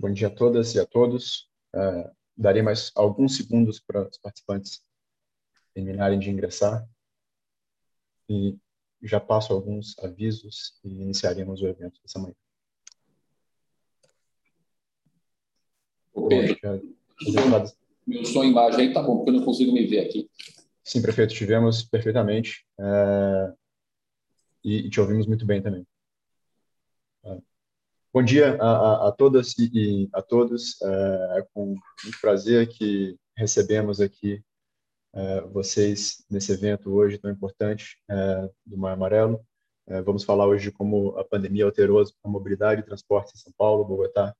Bom dia a todas e a todos. Uh, darei mais alguns segundos para os participantes terminarem de ingressar e já passo alguns avisos e iniciaremos o evento dessa manhã. Ok. Meu som embaixo aí tá bom, porque eu não consigo me ver aqui. Sim, prefeito, tivemos perfeitamente uh, e, e te ouvimos muito bem também. Bom dia a, a, a todas e, a todos. É, é com muito prazer que recebemos aqui é, vocês nesse evento hoje tão importante é, do Mar Amarelo. É, vamos falar hoje de como a pandemia alterou a mobilidade e transporte em São Paulo, Bogotá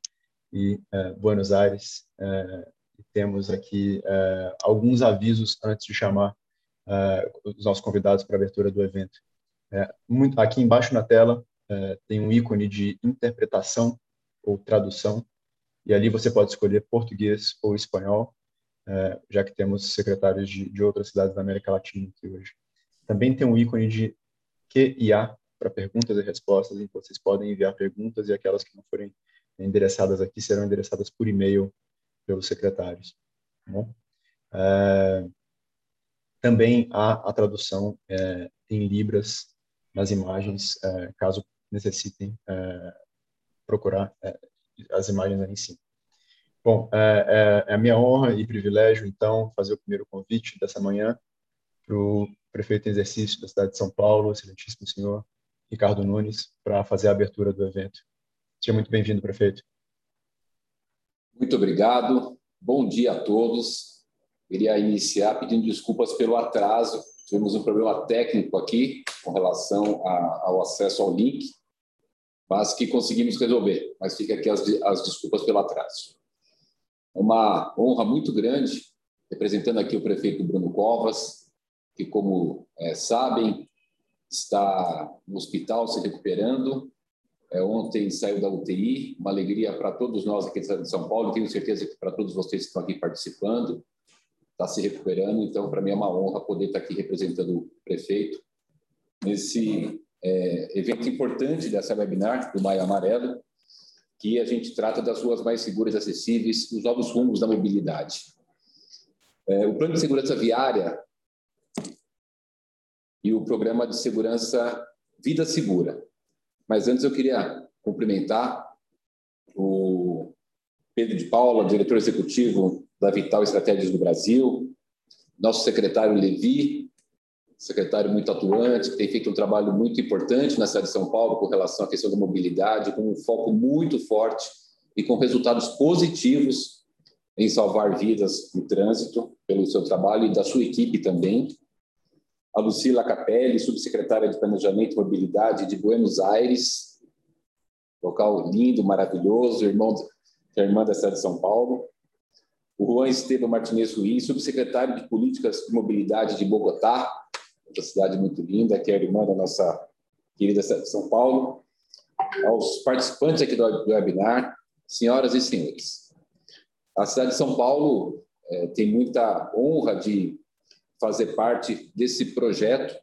e é, Buenos Aires. É, temos aqui alguns avisos antes de chamar os nossos convidados para a abertura do evento. Muito, aqui embaixo na tela é, tem um ícone de interpretação ou tradução, e ali você pode escolher português ou espanhol, é, já que temos secretários de, de outras cidades da América Latina aqui hoje. Também tem um ícone de QIA para perguntas e respostas, em que vocês podem enviar perguntas e aquelas que não forem endereçadas aqui serão endereçadas por e-mail pelos secretários. Tá bom? É, também há a tradução é, em libras nas imagens, é, caso necessitem é, procurar é, as imagens aí em cima. Bom, é, é, é, a minha honra e privilégio, então, fazer o primeiro convite dessa manhã para o prefeito em exercício da cidade de São Paulo, excelentíssimo senhor Ricardo Nunes, para fazer a abertura do evento. Seja muito bem-vindo, prefeito. Muito obrigado. Bom dia a todos. Queria iniciar pedindo desculpas pelo atraso. Tivemos um problema técnico aqui com relação a, ao acesso ao link mas que conseguimos resolver. Mas fica aqui as, as desculpas pelo atraso. Uma honra muito grande, representando aqui o prefeito Bruno Covas, que, como é, sabem, está no hospital se recuperando. É, ontem saiu da UTI, uma alegria para todos nós aqui de São Paulo, tenho certeza que para todos vocês que estão aqui participando, está se recuperando, então para mim é uma honra poder estar aqui representando o prefeito nesse é, evento importante dessa webinar do Maio Amarelo, que a gente trata das ruas mais seguras e acessíveis, os novos rumos da mobilidade. É, o Plano de Segurança Viária e o Programa de Segurança Vida Segura. Mas antes eu queria cumprimentar o Pedro de Paula, diretor executivo da Vital Estratégias do Brasil, nosso secretário Levi, secretário muito atuante, que tem feito um trabalho muito importante na cidade de São Paulo com relação à questão da mobilidade, com um foco muito forte e com resultados positivos em salvar vidas no trânsito pelo seu trabalho e da sua equipe também. A Lucila Capelli, subsecretária de Planejamento e Mobilidade de Buenos Aires, local lindo, maravilhoso, irmão, irmã da cidade de São Paulo. O Juan Esteban Martinez Ruiz, subsecretário de Políticas de Mobilidade de Bogotá, outra cidade muito linda, que é a irmã da nossa querida cidade de São Paulo, aos participantes aqui do webinar, senhoras e senhores. A cidade de São Paulo é, tem muita honra de fazer parte desse projeto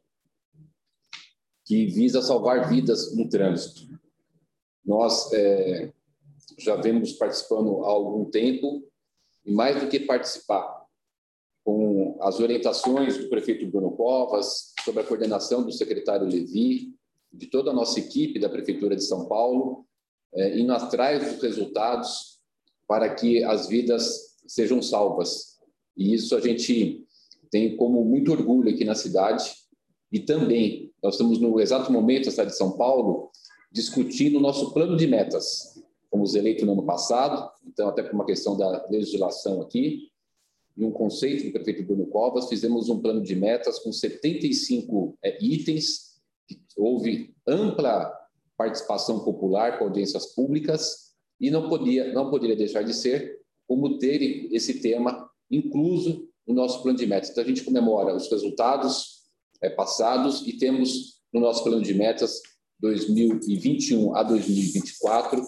que visa salvar vidas no trânsito. Nós é, já vemos participando há algum tempo, e mais do que participar, com as orientações do prefeito Bruno Covas, sobre a coordenação do secretário Levi, de toda a nossa equipe da Prefeitura de São Paulo, é, indo atrás dos resultados para que as vidas sejam salvas. E isso a gente tem como muito orgulho aqui na cidade. E também, nós estamos no exato momento, na cidade de São Paulo, discutindo o nosso plano de metas. Fomos eleitos no ano passado, então, até por uma questão da legislação aqui, e um conceito do prefeito Bruno Covas, fizemos um plano de metas com 75 é, itens, houve ampla participação popular com audiências públicas e não podia não poderia deixar de ser como ter esse tema incluso no nosso plano de metas. Então a gente comemora os resultados é, passados e temos no nosso plano de metas 2021 a 2024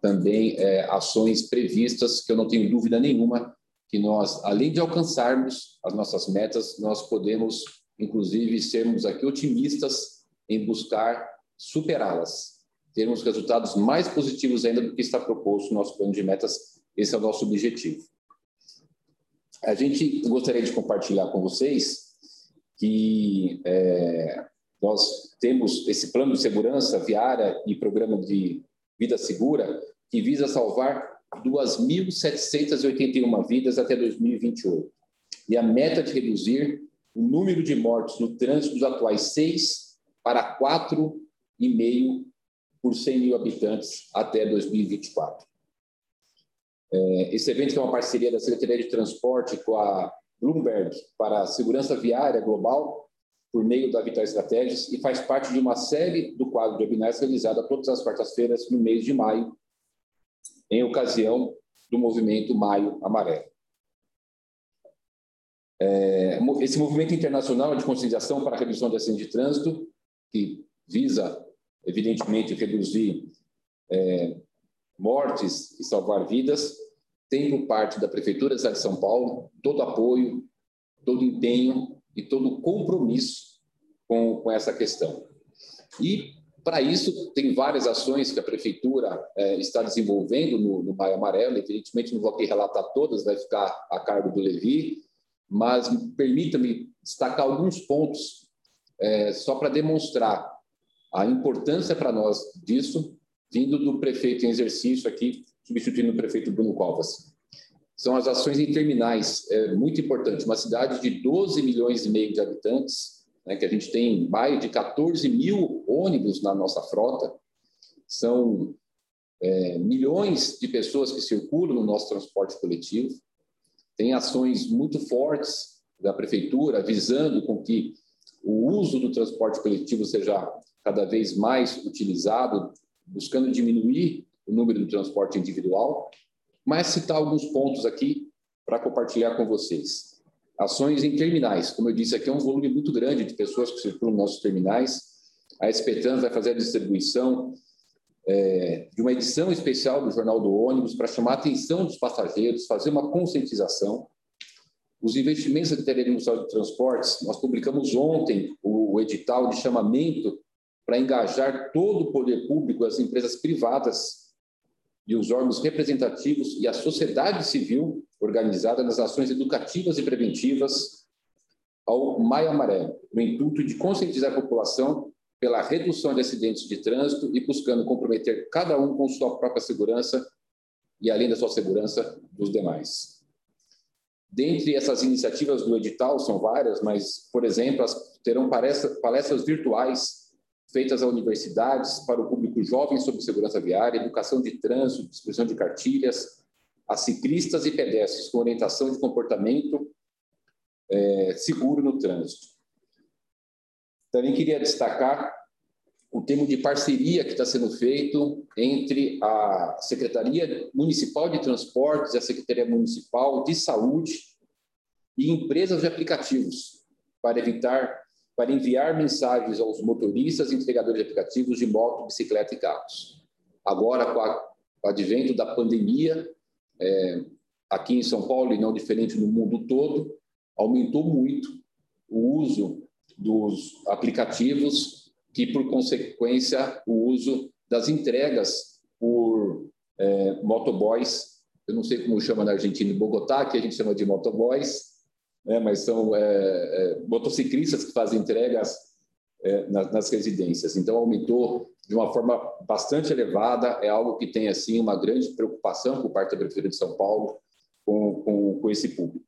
também é, ações previstas que eu não tenho dúvida nenhuma que nós, além de alcançarmos as nossas metas, nós podemos, inclusive, sermos aqui otimistas em buscar superá-las. termos resultados mais positivos ainda do que está proposto no nosso plano de metas. Esse é o nosso objetivo. A gente gostaria de compartilhar com vocês que é, nós temos esse plano de segurança viária e programa de vida segura que visa salvar 2.781 vidas até 2028. E a meta de reduzir o número de mortes no trânsito dos atuais 6 para 4,5 por 100 mil habitantes até 2024. É, esse evento é uma parceria da Secretaria de Transporte com a Bloomberg para a segurança viária global por meio da Vital Estratégias e faz parte de uma série do quadro de webinars realizada todas as quartas-feiras no mês de maio, em ocasião do movimento Maio Amarelo. É, esse movimento internacional de conscientização para a redução de acidentes de trânsito, que visa, evidentemente, reduzir é, mortes e salvar vidas, tem por parte da Prefeitura de São Paulo todo apoio, todo empenho e todo compromisso com, com essa questão. E, para isso, tem várias ações que a Prefeitura é, está desenvolvendo no, no Maio Amarelo. Evidentemente, não vou aqui relatar todas, vai ficar a cargo do Levi, mas permita-me destacar alguns pontos é, só para demonstrar a importância para nós disso, vindo do prefeito em exercício aqui, substituindo o prefeito Bruno Covas são as ações em terminais. É muito importante. Uma cidade de 12 milhões e meio de habitantes, né, que a gente tem mais de 14 mil ônibus na nossa frota, são é, milhões de pessoas que circulam no nosso transporte coletivo. Tem ações muito fortes da prefeitura visando com que o uso do transporte coletivo seja cada vez mais utilizado, buscando diminuir o número do transporte individual mas citar alguns pontos aqui para compartilhar com vocês. Ações em terminais. Como eu disse, aqui é um volume muito grande de pessoas que circulam nos nossos terminais. A Espetrans vai fazer a distribuição é, de uma edição especial do Jornal do Ônibus para chamar a atenção dos passageiros, fazer uma conscientização. Os investimentos da Secretaria Municipal de Transportes, nós publicamos ontem o edital de chamamento para engajar todo o poder público, as empresas privadas e os órgãos representativos e a sociedade civil organizada nas ações educativas e preventivas ao Maio Amarelo, no intuito de conscientizar a população pela redução de acidentes de trânsito e buscando comprometer cada um com sua própria segurança e, além da sua segurança, dos demais. Dentre essas iniciativas do edital, são várias, mas, por exemplo, terão palestras virtuais feitas a universidades para o público jovem sobre segurança viária, educação de trânsito, distribuição de cartilhas, a ciclistas e pedestres com orientação de comportamento é, seguro no trânsito. Também queria destacar o termo de parceria que está sendo feito entre a Secretaria Municipal de Transportes e a Secretaria Municipal de Saúde e empresas de aplicativos para evitar para enviar mensagens aos motoristas e entregadores de aplicativos de moto, bicicleta e carros. Agora, com, a, o advento da pandemia, é, aqui em São Paulo, e não diferente no mundo todo, aumentou muito o uso dos aplicativos que, por consequência, o uso das entregas por é, motoboys, eu não sei como chama na Argentina, em Bogotá, que a gente chama de motoboys, né, mas são é, é, motociclistas que fazem entregas é, nas, nas, residências. Então, aumentou de uma forma bastante elevada, é algo que tem, assim, uma grande preocupação por parte da Prefeitura de São Paulo com, com, com esse público.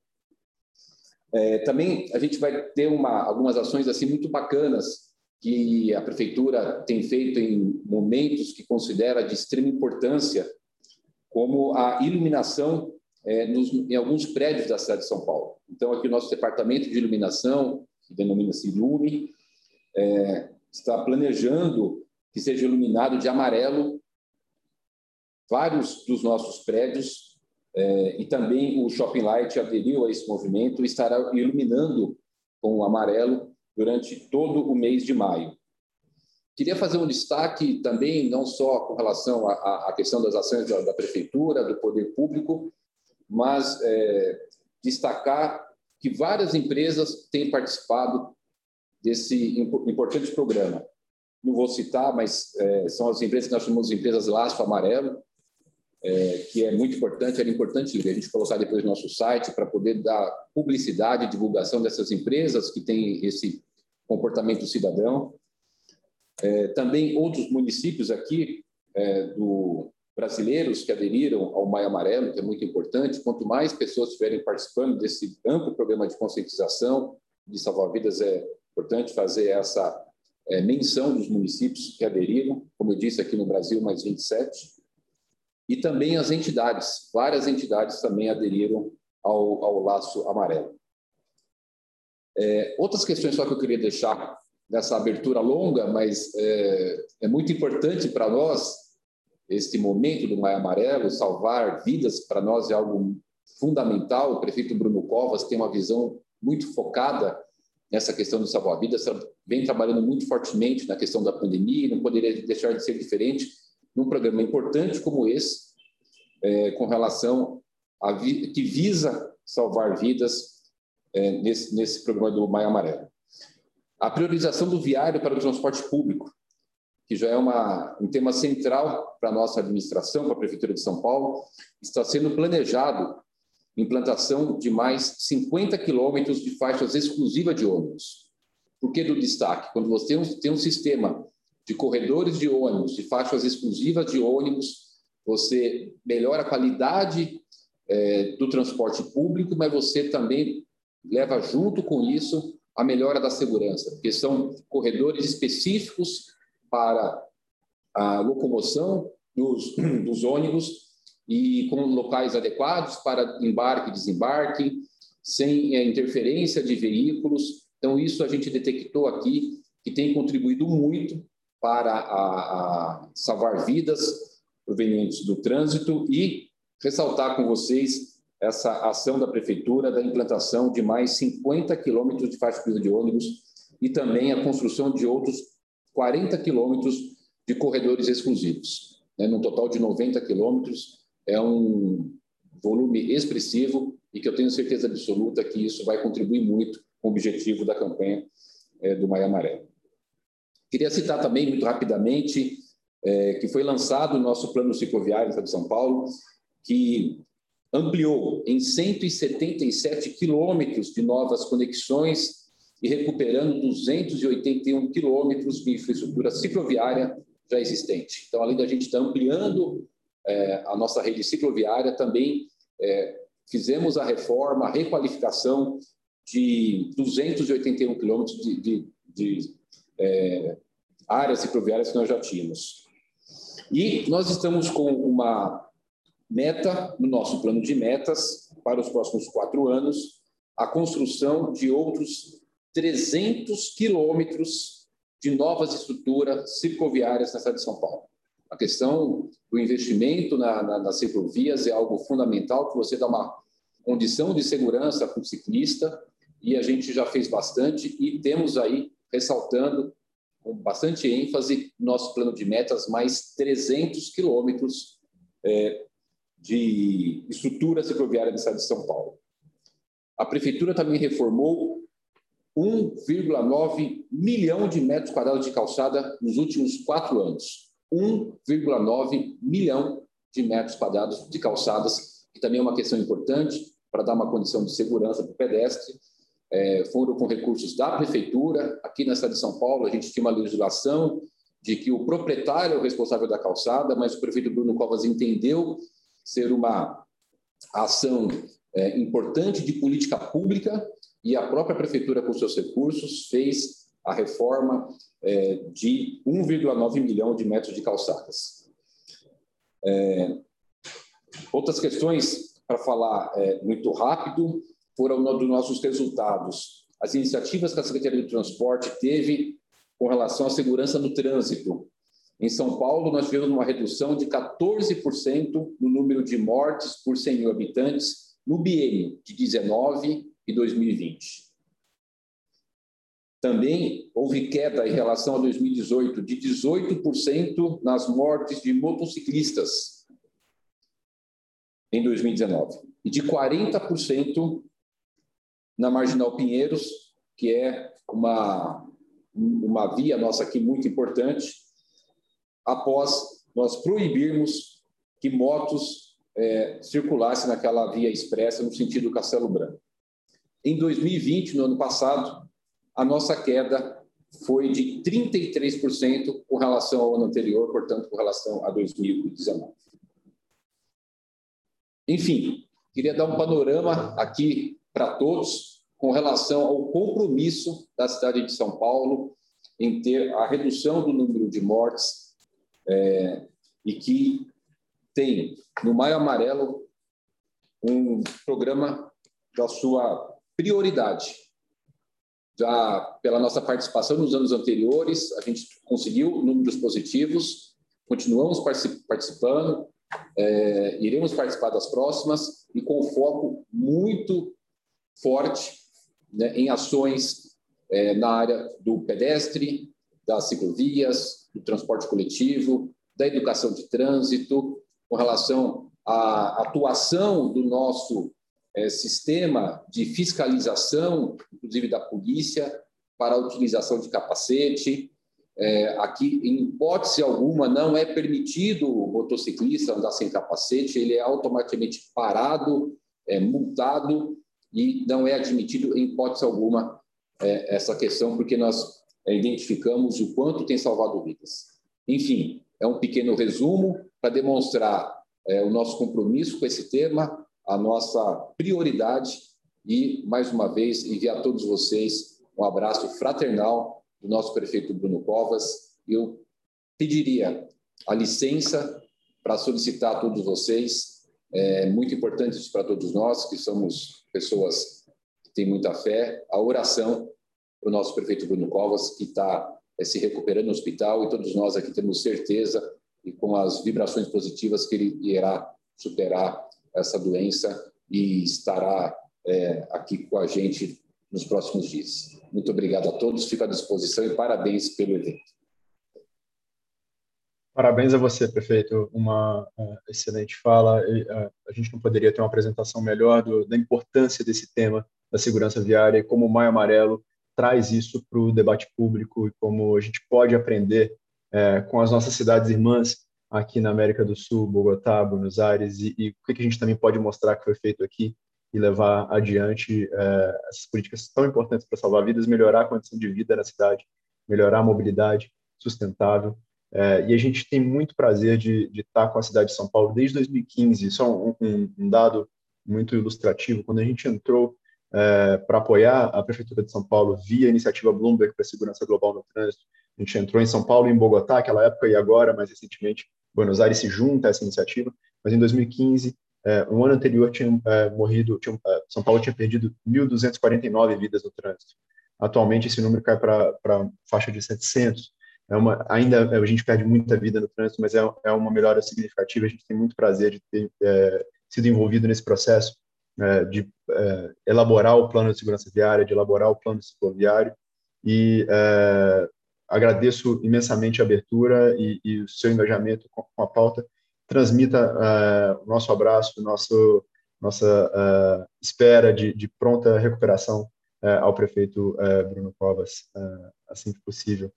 É, também a gente vai ter uma, algumas ações assim muito bacanas que a prefeitura tem feito em momentos que considera de extrema importância, como a iluminação é, nos, em alguns prédios da cidade de São Paulo. Então, aqui o nosso departamento de iluminação, que denomina-se Ilume, é, está planejando que seja iluminado de amarelo vários dos nossos prédios é, e também o Shopping Light aderiu a esse movimento e estará iluminando com o amarelo durante todo o mês de maio. Queria fazer um destaque também, não só com relação à, questão das ações da, da prefeitura, do poder público, mas é, destacar que várias empresas têm participado desse importante programa. não vou citar, mas é, são as empresas que nós chamamos de empresas laço amarelo, é, que é muito importante, era importante a gente colocar depois no nosso site para poder dar publicidade divulgação dessas empresas que têm esse comportamento cidadão. É, também outros municípios aqui é, do brasileiros que aderiram ao Maio Amarelo, que é muito importante. Quanto mais pessoas estiverem participando desse amplo programa de conscientização de salvar-vidas, é importante fazer essa é, menção dos municípios que aderiram, como eu disse aqui no Brasil, mais 27, e também as entidades, várias entidades também aderiram ao, ao laço amarelo. É, outras questões só que eu queria deixar nessa abertura longa, mas é, é muito importante para nós este momento do Maio Amarelo, salvar vidas para nós é algo fundamental. O prefeito Bruno Covas tem uma visão muito focada nessa questão do salvar-vidas, vem trabalhando muito fortemente na questão da pandemia, não poderia deixar de ser diferente num programa importante como esse, é, com relação a vi que visa salvar vidas é, nesse, nesse programa do Maio Amarelo. A priorização do viário para o transporte público, que já é uma, um tema central para a nossa administração, para a Prefeitura de São Paulo, está sendo planejado implantação de mais 50 quilômetros de faixas exclusivas de ônibus. Por que do destaque? Quando você tem um, tem um sistema de corredores de ônibus, de faixas exclusivas de ônibus, você melhora a qualidade é, do transporte público, mas você também leva junto com isso a melhora da segurança, porque são corredores específicos para a locomoção dos, dos ônibus e com locais adequados para embarque e desembarque, sem é, interferência de veículos. Então, isso a gente detectou aqui que tem contribuído muito para a, a salvar vidas provenientes do trânsito e ressaltar com vocês essa ação da prefeitura da implantação de mais 50 quilômetros de faixa de ônibus e também a construção de outros 40 quilômetros de corredores exclusivos, né, num total de 90 quilômetros é um volume expressivo e que eu tenho certeza absoluta que isso vai contribuir muito com o objetivo da campanha é, do Maio Amarelo. Queria citar também, muito rapidamente, é, que foi lançado o nosso plano cicloviário de São Paulo, que ampliou em 177 quilômetros de novas conexões e recuperando 281 quilômetros de infraestrutura cicloviária já existente. Então, além da gente estar ampliando é, a nossa rede cicloviária, também é, fizemos a reforma, a requalificação de 281 quilômetros de, de, de é, áreas cicloviárias que nós já tínhamos. E nós estamos com uma meta, no nosso plano de metas, para os próximos quatro anos, a construção de outros 300 quilômetros de novas estruturas cicloviárias na cidade de São Paulo. A questão do investimento na, na, nas ciclovias é algo fundamental, que você dá uma condição de segurança para o ciclista, e a gente já fez bastante, e temos aí, ressaltando com bastante ênfase, nosso plano de metas, mais 300 quilômetros é, de estrutura cicloviária da cidade de São Paulo. A prefeitura também reformou 1,9 milhão de metros quadrados de calçada nos últimos quatro anos. 1,9 milhão de metros quadrados de calçadas, que também é uma questão importante para dar uma condição de segurança para o pedestre. É, foram com recursos da prefeitura. Aqui na cidade de São Paulo, a gente tinha uma legislação de que o proprietário é o responsável da calçada, mas o prefeito Bruno Covas entendeu ser uma ação é, importante de política pública e a própria prefeitura, com seus recursos, fez a reforma é, de 1,9 milhão de metros de calçadas. É, outras questões, para falar é, muito rápido, foram dos nossos resultados. As iniciativas que a Secretaria do Transporte teve com relação à segurança no trânsito. Em São Paulo, nós tivemos uma redução de 14% no número de mortes por 100 mil habitantes no biênio de 19 e 2020. Também houve queda em relação a 2018 de 18% nas mortes de motociclistas em 2019 e de 40% na Marginal Pinheiros, que é uma uma via nossa aqui muito importante, após nós proibirmos que motos é, circulassem naquela via expressa no sentido Castelo Branco. Em 2020, no ano passado, a nossa queda foi de 33% com relação ao ano anterior, portanto, com relação a 2019. Enfim, queria dar um panorama aqui para todos com relação ao compromisso da cidade de São Paulo em ter a redução do número de mortes é, e que tem no Maio Amarelo um programa da sua prioridade. Já pela nossa participação nos anos anteriores, a gente conseguiu números positivos, continuamos participando, é, iremos participar das próximas e com foco muito forte né, em ações é, na área do pedestre, das ciclovias, do transporte coletivo, da educação de trânsito, com relação à atuação do nosso é, sistema de fiscalização, inclusive da polícia, para a utilização de capacete. É, aqui, em hipótese alguma, não é permitido o motociclista andar sem capacete, ele é automaticamente parado, é, multado e não é admitido, em hipótese alguma, é, essa questão, porque nós é, identificamos o quanto tem salvado vidas. Enfim, é um pequeno resumo para demonstrar é, o nosso compromisso com esse tema, a nossa prioridade e, mais uma vez, enviar a todos vocês um abraço fraternal do nosso prefeito Bruno Covas. Eu pediria a licença para solicitar a todos vocês, é muito importante isso para todos nós, que somos pessoas que têm muita fé, a oração para o nosso prefeito Bruno Covas, que está é, se recuperando no hospital, e todos nós aqui temos certeza e com as vibrações positivas que ele irá superar essa doença e estará é, aqui com a gente nos próximos dias. Muito obrigado a todos, fico à disposição e parabéns pelo evento. Parabéns a você, prefeito. Uma uh, excelente fala. E, uh, a gente não poderia ter uma apresentação melhor do, da importância desse tema da segurança viária e como o Maio Amarelo traz isso para o debate público e como a gente pode aprender uh, com as nossas cidades irmãs aqui na América do Sul, Bogotá, Buenos Aires, e, e o que a gente também pode mostrar que foi feito aqui e levar adiante essas políticas tão importantes para salvar vidas, melhorar a condição de vida na cidade, melhorar a mobilidade sustentável. É, e a gente tem muito prazer de, de, estar com a cidade de São Paulo desde 2015. Só um, um, um dado muito ilustrativo: quando a gente entrou é, para apoiar a Prefeitura de São Paulo via a iniciativa Bloomberg para a segurança global no trânsito, a gente entrou em São Paulo e em Bogotá, naquela época e agora, mais recentemente, Buenos Aires se junta a essa iniciativa, mas em 2015, é, um ano anterior, tinha é, morrido, tinha, é, São Paulo tinha perdido 1.249 vidas no trânsito. Atualmente, esse número cai para faixa de 700. É uma, ainda a gente perde muita vida no trânsito, mas é, é uma melhora significativa. A gente tem muito prazer de ter é, sido envolvido nesse processo é, de é, elaborar o plano de segurança viária, de elaborar o plano cicloviário e é, agradeço imensamente a abertura e, e o seu engajamento com, a pauta. Transmita o nosso abraço, nosso, nossa espera de, de, pronta recuperação ao prefeito Bruno Covas, assim que possível.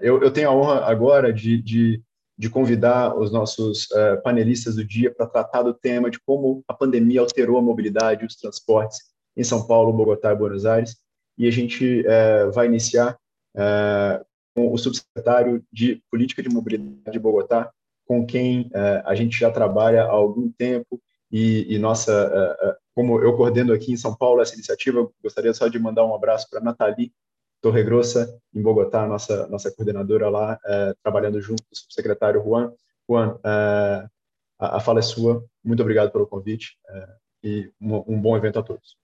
Eu, eu, tenho a honra agora de, de, de convidar os nossos panelistas do dia para tratar do tema de como a pandemia alterou a mobilidade e os transportes em São Paulo, Bogotá e Buenos Aires. E a gente vai iniciar é, com o subsecretário de Política de Mobilidade de Bogotá, com quem é, a gente já trabalha há algum tempo e, e nossa, é, como eu coordeno aqui em São Paulo essa iniciativa, gostaria só de mandar um abraço para Nathalie Torregrossa, em Bogotá, nossa nossa coordenadora lá, trabalhando junto com o subsecretário Juan. Juan, a, a fala é sua. Muito obrigado pelo convite e um, um bom evento a todos.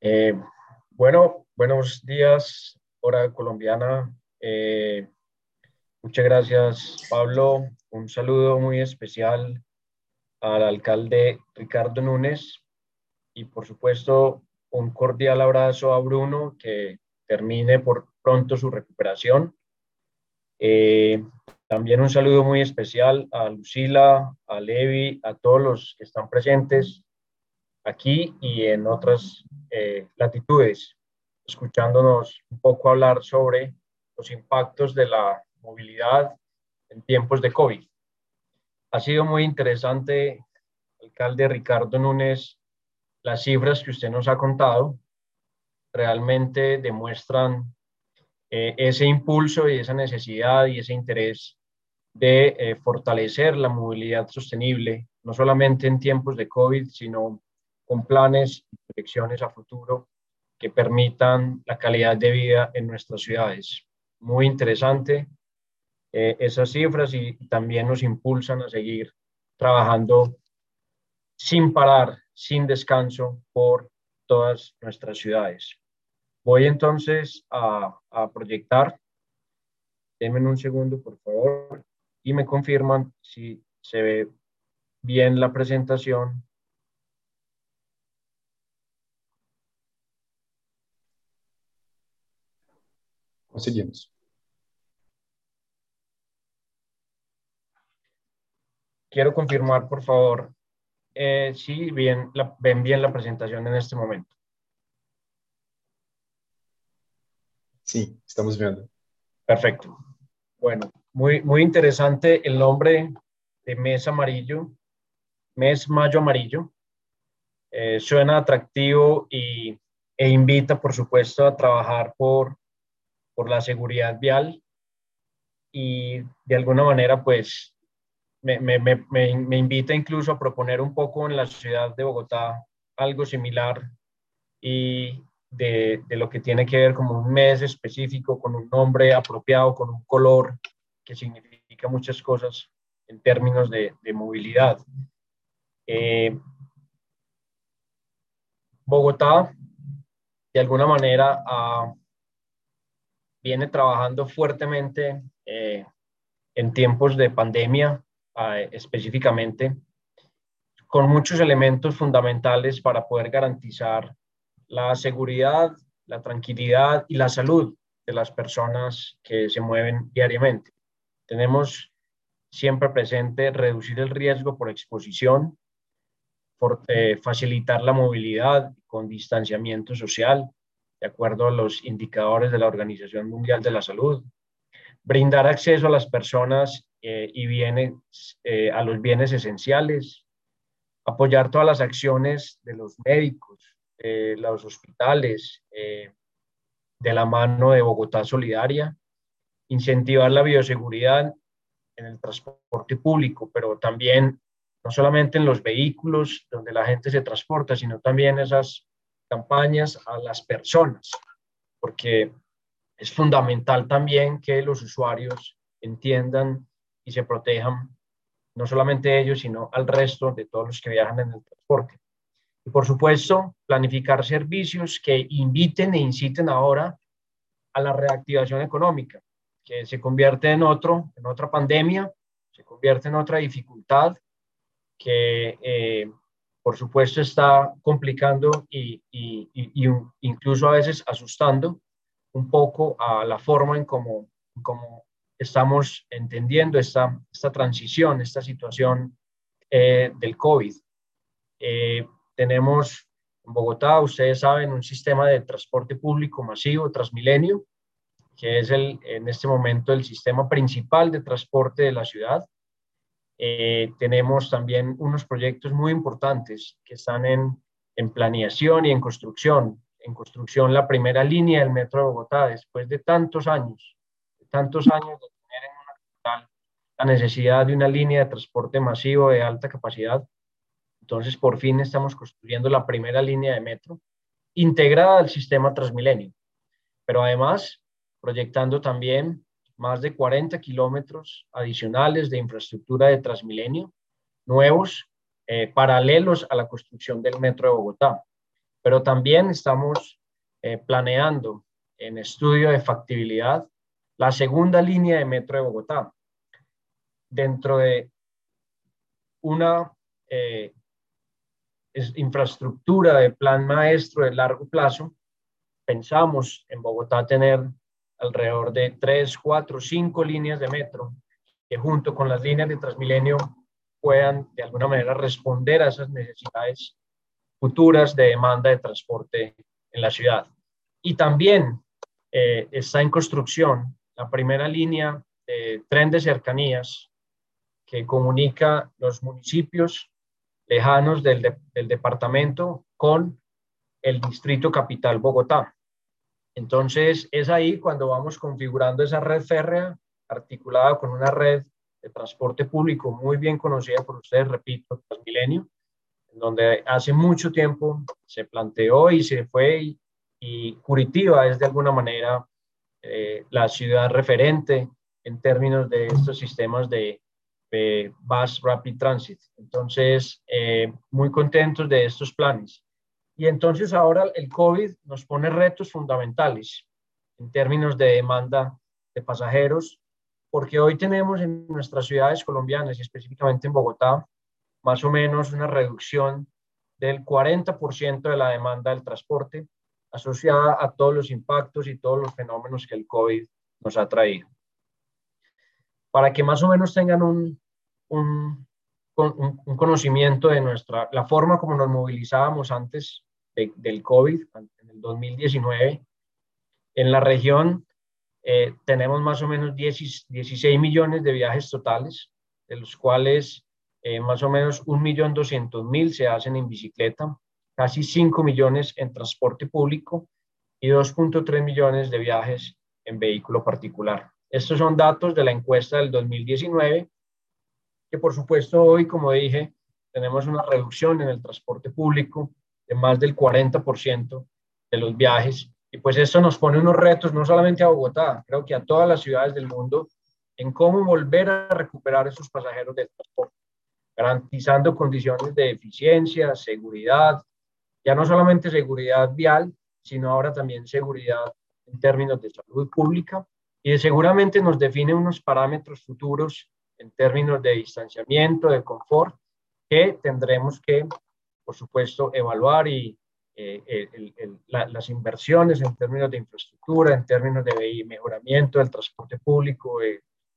Eh, bueno, buenos días, hora colombiana. Eh, muchas gracias, Pablo. Un saludo muy especial al alcalde Ricardo Núñez y, por supuesto, un cordial abrazo a Bruno, que termine por pronto su recuperación. Eh, también un saludo muy especial a Lucila, a Levi, a todos los que están presentes aquí y en otras eh, latitudes, escuchándonos un poco hablar sobre los impactos de la movilidad en tiempos de COVID. Ha sido muy interesante, alcalde Ricardo Núñez, las cifras que usted nos ha contado realmente demuestran eh, ese impulso y esa necesidad y ese interés de eh, fortalecer la movilidad sostenible, no solamente en tiempos de COVID, sino con planes y proyecciones a futuro que permitan la calidad de vida en nuestras ciudades. Muy interesante eh, esas cifras y también nos impulsan a seguir trabajando sin parar, sin descanso por todas nuestras ciudades. Voy entonces a, proyectar. Denme un segundo, por favor, y me confirman si se ve bien la presentación. Conseguimos. Quiero confirmar, por favor, eh, si bien ven bien la presentación en este momento. Sí, estamos viendo. Perfecto. Bueno, muy, muy interesante el nombre de mes amarillo, mes mayo amarillo. Eh, suena atractivo y, e invita, por supuesto, a trabajar por, por la seguridad vial y de alguna manera, pues, me, me, me, me, invita incluso a proponer un poco en la ciudad de Bogotá algo similar y de, de, lo que tiene que ver como un mes específico, con un nombre apropiado, con un color que significa muchas cosas en términos de, de movilidad. Eh, Bogotá, de alguna manera, viene trabajando fuertemente eh, en tiempos de pandemia específicamente, con muchos elementos fundamentales para poder garantizar la seguridad, la tranquilidad y la salud de las personas que se mueven diariamente. Tenemos siempre presente reducir el riesgo por exposición, eh, facilitar la movilidad con distanciamiento social, de acuerdo a los indicadores de la Organización Mundial de la Salud, brindar acceso a las personas eh, y bienes, eh, a los bienes esenciales, apoyar todas las acciones de los médicos, eh, los hospitales, de la mano de Bogotá Solidaria, incentivar la bioseguridad en el transporte público, pero también no solamente en los vehículos donde la gente se transporta, sino también esas campañas a las personas, porque es fundamental también que los usuarios entiendan y se protejan no solamente ellos, sino al resto de todos los que viajan en el transporte. Y por supuesto, planificar servicios que inviten e inciten ahora a la reactivación económica, que se convierte en otro, en otra pandemia, se convierte en otra dificultad que eh, por supuesto está complicando y, y, y, incluso a veces asustando un poco a la forma en cómo, cómo estamos entendiendo esta, esta transición, esta situación eh, del COVID. Eh, tenemos en Bogotá, ustedes saben, un sistema de transporte público masivo, Transmilenio, que es el, en este momento el sistema principal de transporte de la ciudad. Eh, tenemos también unos proyectos muy importantes que están en, en planeación y en construcción, en construcción la primera línea del metro de Bogotá, después de tantos años, tantos años de tener en una capital la necesidad de una línea de transporte masivo de alta capacidad. Entonces, por fin estamos construyendo la primera línea de metro integrada al sistema Transmilenio, pero además proyectando también más de 40 kilómetros adicionales de infraestructura de Transmilenio, nuevos, eh, paralelos a la construcción del metro de Bogotá pero también estamos eh, planeando en estudio de factibilidad la segunda línea de metro de Bogotá. Dentro de una eh, infraestructura de plan maestro de largo plazo, pensamos en Bogotá tener alrededor de tres, cuatro, cinco líneas de metro que junto con las líneas de Transmilenio puedan de alguna manera responder a esas necesidades futuras de demanda de transporte en la ciudad. Y también eh, está en construcción la primera línea de tren de cercanías que comunica los municipios lejanos del, del departamento con el distrito capital Bogotá. Entonces es ahí cuando vamos configurando esa red férrea articulada con una red de transporte público muy bien conocida por ustedes, repito, Transmilenio, donde hace mucho tiempo se planteó y se fue y, Curitiba es de alguna manera eh, la ciudad referente en términos de estos sistemas de, Bus Rapid Transit. Entonces, eh, muy contentos de estos planes. Y entonces ahora el COVID nos pone retos fundamentales en términos de demanda de pasajeros, porque hoy tenemos en nuestras ciudades colombianas y específicamente en Bogotá más o menos una reducción del 40% de la demanda del transporte asociada a todos los impactos y todos los fenómenos que el COVID nos ha traído. Para que más o menos tengan un, un, conocimiento de nuestra, la forma como nos movilizábamos antes del COVID, en el 2019, en la región eh, tenemos más o menos 16 millones de viajes totales, de los cuales eh, más o menos 1.200.000 se hacen en bicicleta, casi 5 millones en transporte público y 2.3 millones de viajes en vehículo particular. Estos son datos de la encuesta del 2019, que por supuesto hoy, como dije, tenemos una reducción en el transporte público de más del 40% de los viajes. Y pues esto nos pone unos retos no solamente a Bogotá, creo que a todas las ciudades del mundo, en cómo volver a recuperar esos pasajeros del transporte, garantizando condiciones de eficiencia, seguridad, ya no solamente seguridad vial, sino ahora también seguridad en términos de salud pública y seguramente nos define unos parámetros futuros en términos de distanciamiento, de confort, que tendremos que por supuesto, evaluar y eh, las inversiones en términos de infraestructura, en términos de mejoramiento del transporte público,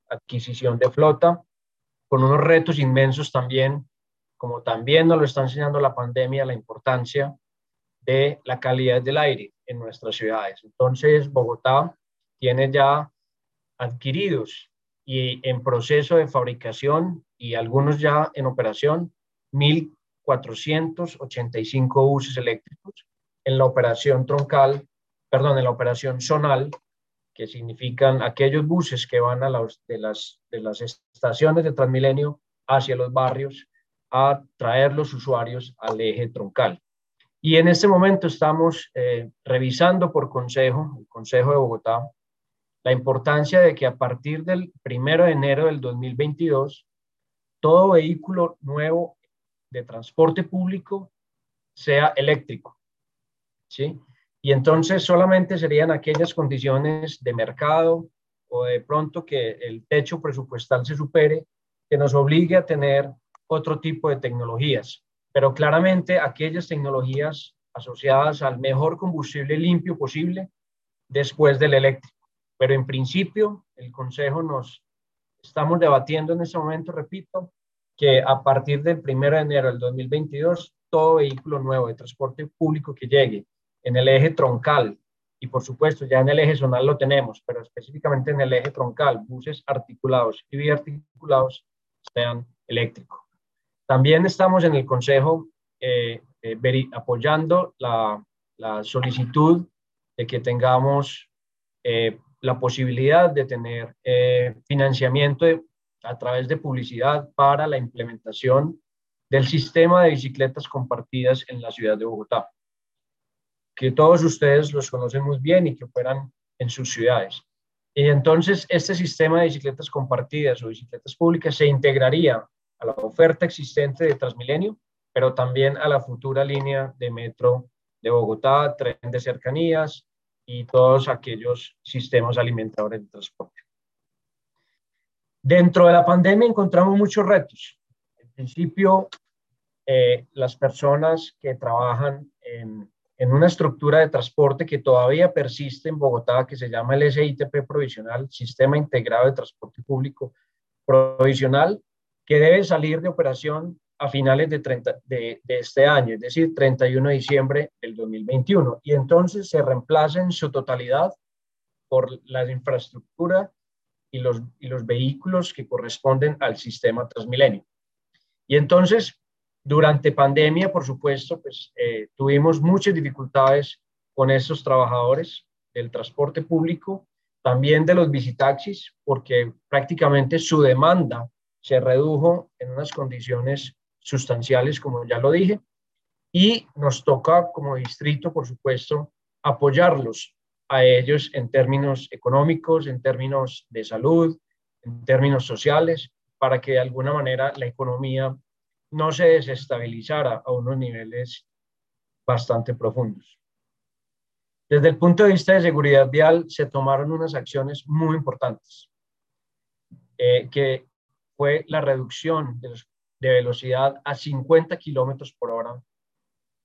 adquisición de flota, con unos retos inmensos también, como también nos lo está enseñando la pandemia, la importancia de la calidad del aire en nuestras ciudades. Entonces, Bogotá tiene ya adquiridos y en proceso de fabricación y algunos ya en operación, mil 485 buses eléctricos en la operación troncal, perdón, en la operación zonal, que significan aquellos buses que van a las, de, las, de las estaciones de Transmilenio hacia los barrios a traer los usuarios al eje troncal. Y en este momento estamos eh, revisando por consejo, el Consejo de Bogotá, la importancia de que a partir del primero de enero del 2022, todo vehículo nuevo de transporte público sea eléctrico. ¿sí? Y entonces solamente serían aquellas condiciones de mercado o de pronto que el techo presupuestal se supere, que nos obligue a tener otro tipo de tecnologías. Pero claramente aquellas tecnologías asociadas al mejor combustible limpio posible después del eléctrico. Pero en principio, el Consejo nos estamos debatiendo en este momento, repito, que a partir del 1 de enero del 2022, todo vehículo nuevo de transporte público que llegue en el eje troncal, y por supuesto ya en el eje zonal lo tenemos, pero específicamente en el eje troncal, buses articulados y biarticulados sean eléctricos. También estamos en el Consejo eh, eh, apoyando la, solicitud de que tengamos eh, la posibilidad de tener financiamiento a través de publicidad para la implementación del sistema de bicicletas compartidas en la ciudad de Bogotá, que todos ustedes los conocen muy bien y que operan en sus ciudades. Y entonces este sistema de bicicletas compartidas o bicicletas públicas se integraría a la oferta existente de Transmilenio, pero también a la futura línea de metro de Bogotá, tren de cercanías y todos aquellos sistemas alimentadores de transporte. Dentro de la pandemia encontramos muchos retos. En principio, eh, las personas que trabajan en, una estructura de transporte que todavía persiste en Bogotá, que se llama el SITP provisional, Sistema Integrado de Transporte Público Provisional, que debe salir de operación a finales de, 30, de, este año, es decir, 31 de diciembre del 2021. Y entonces se reemplaza en su totalidad por la infraestructura y los, y los vehículos que corresponden al sistema Transmilenio. Y entonces, durante pandemia, por supuesto, pues eh, tuvimos muchas dificultades con estos trabajadores del transporte público, también de los visitaxis, porque prácticamente su demanda se redujo en unas condiciones sustanciales, como ya lo dije, y nos toca como distrito, por supuesto, apoyarlos a ellos en términos económicos, en términos de salud, en términos sociales, para que de alguna manera la economía no se desestabilizara a unos niveles bastante profundos. Desde el punto de vista de seguridad vial, se tomaron unas acciones muy importantes, eh, que fue la reducción de, velocidad a 50 kilómetros por hora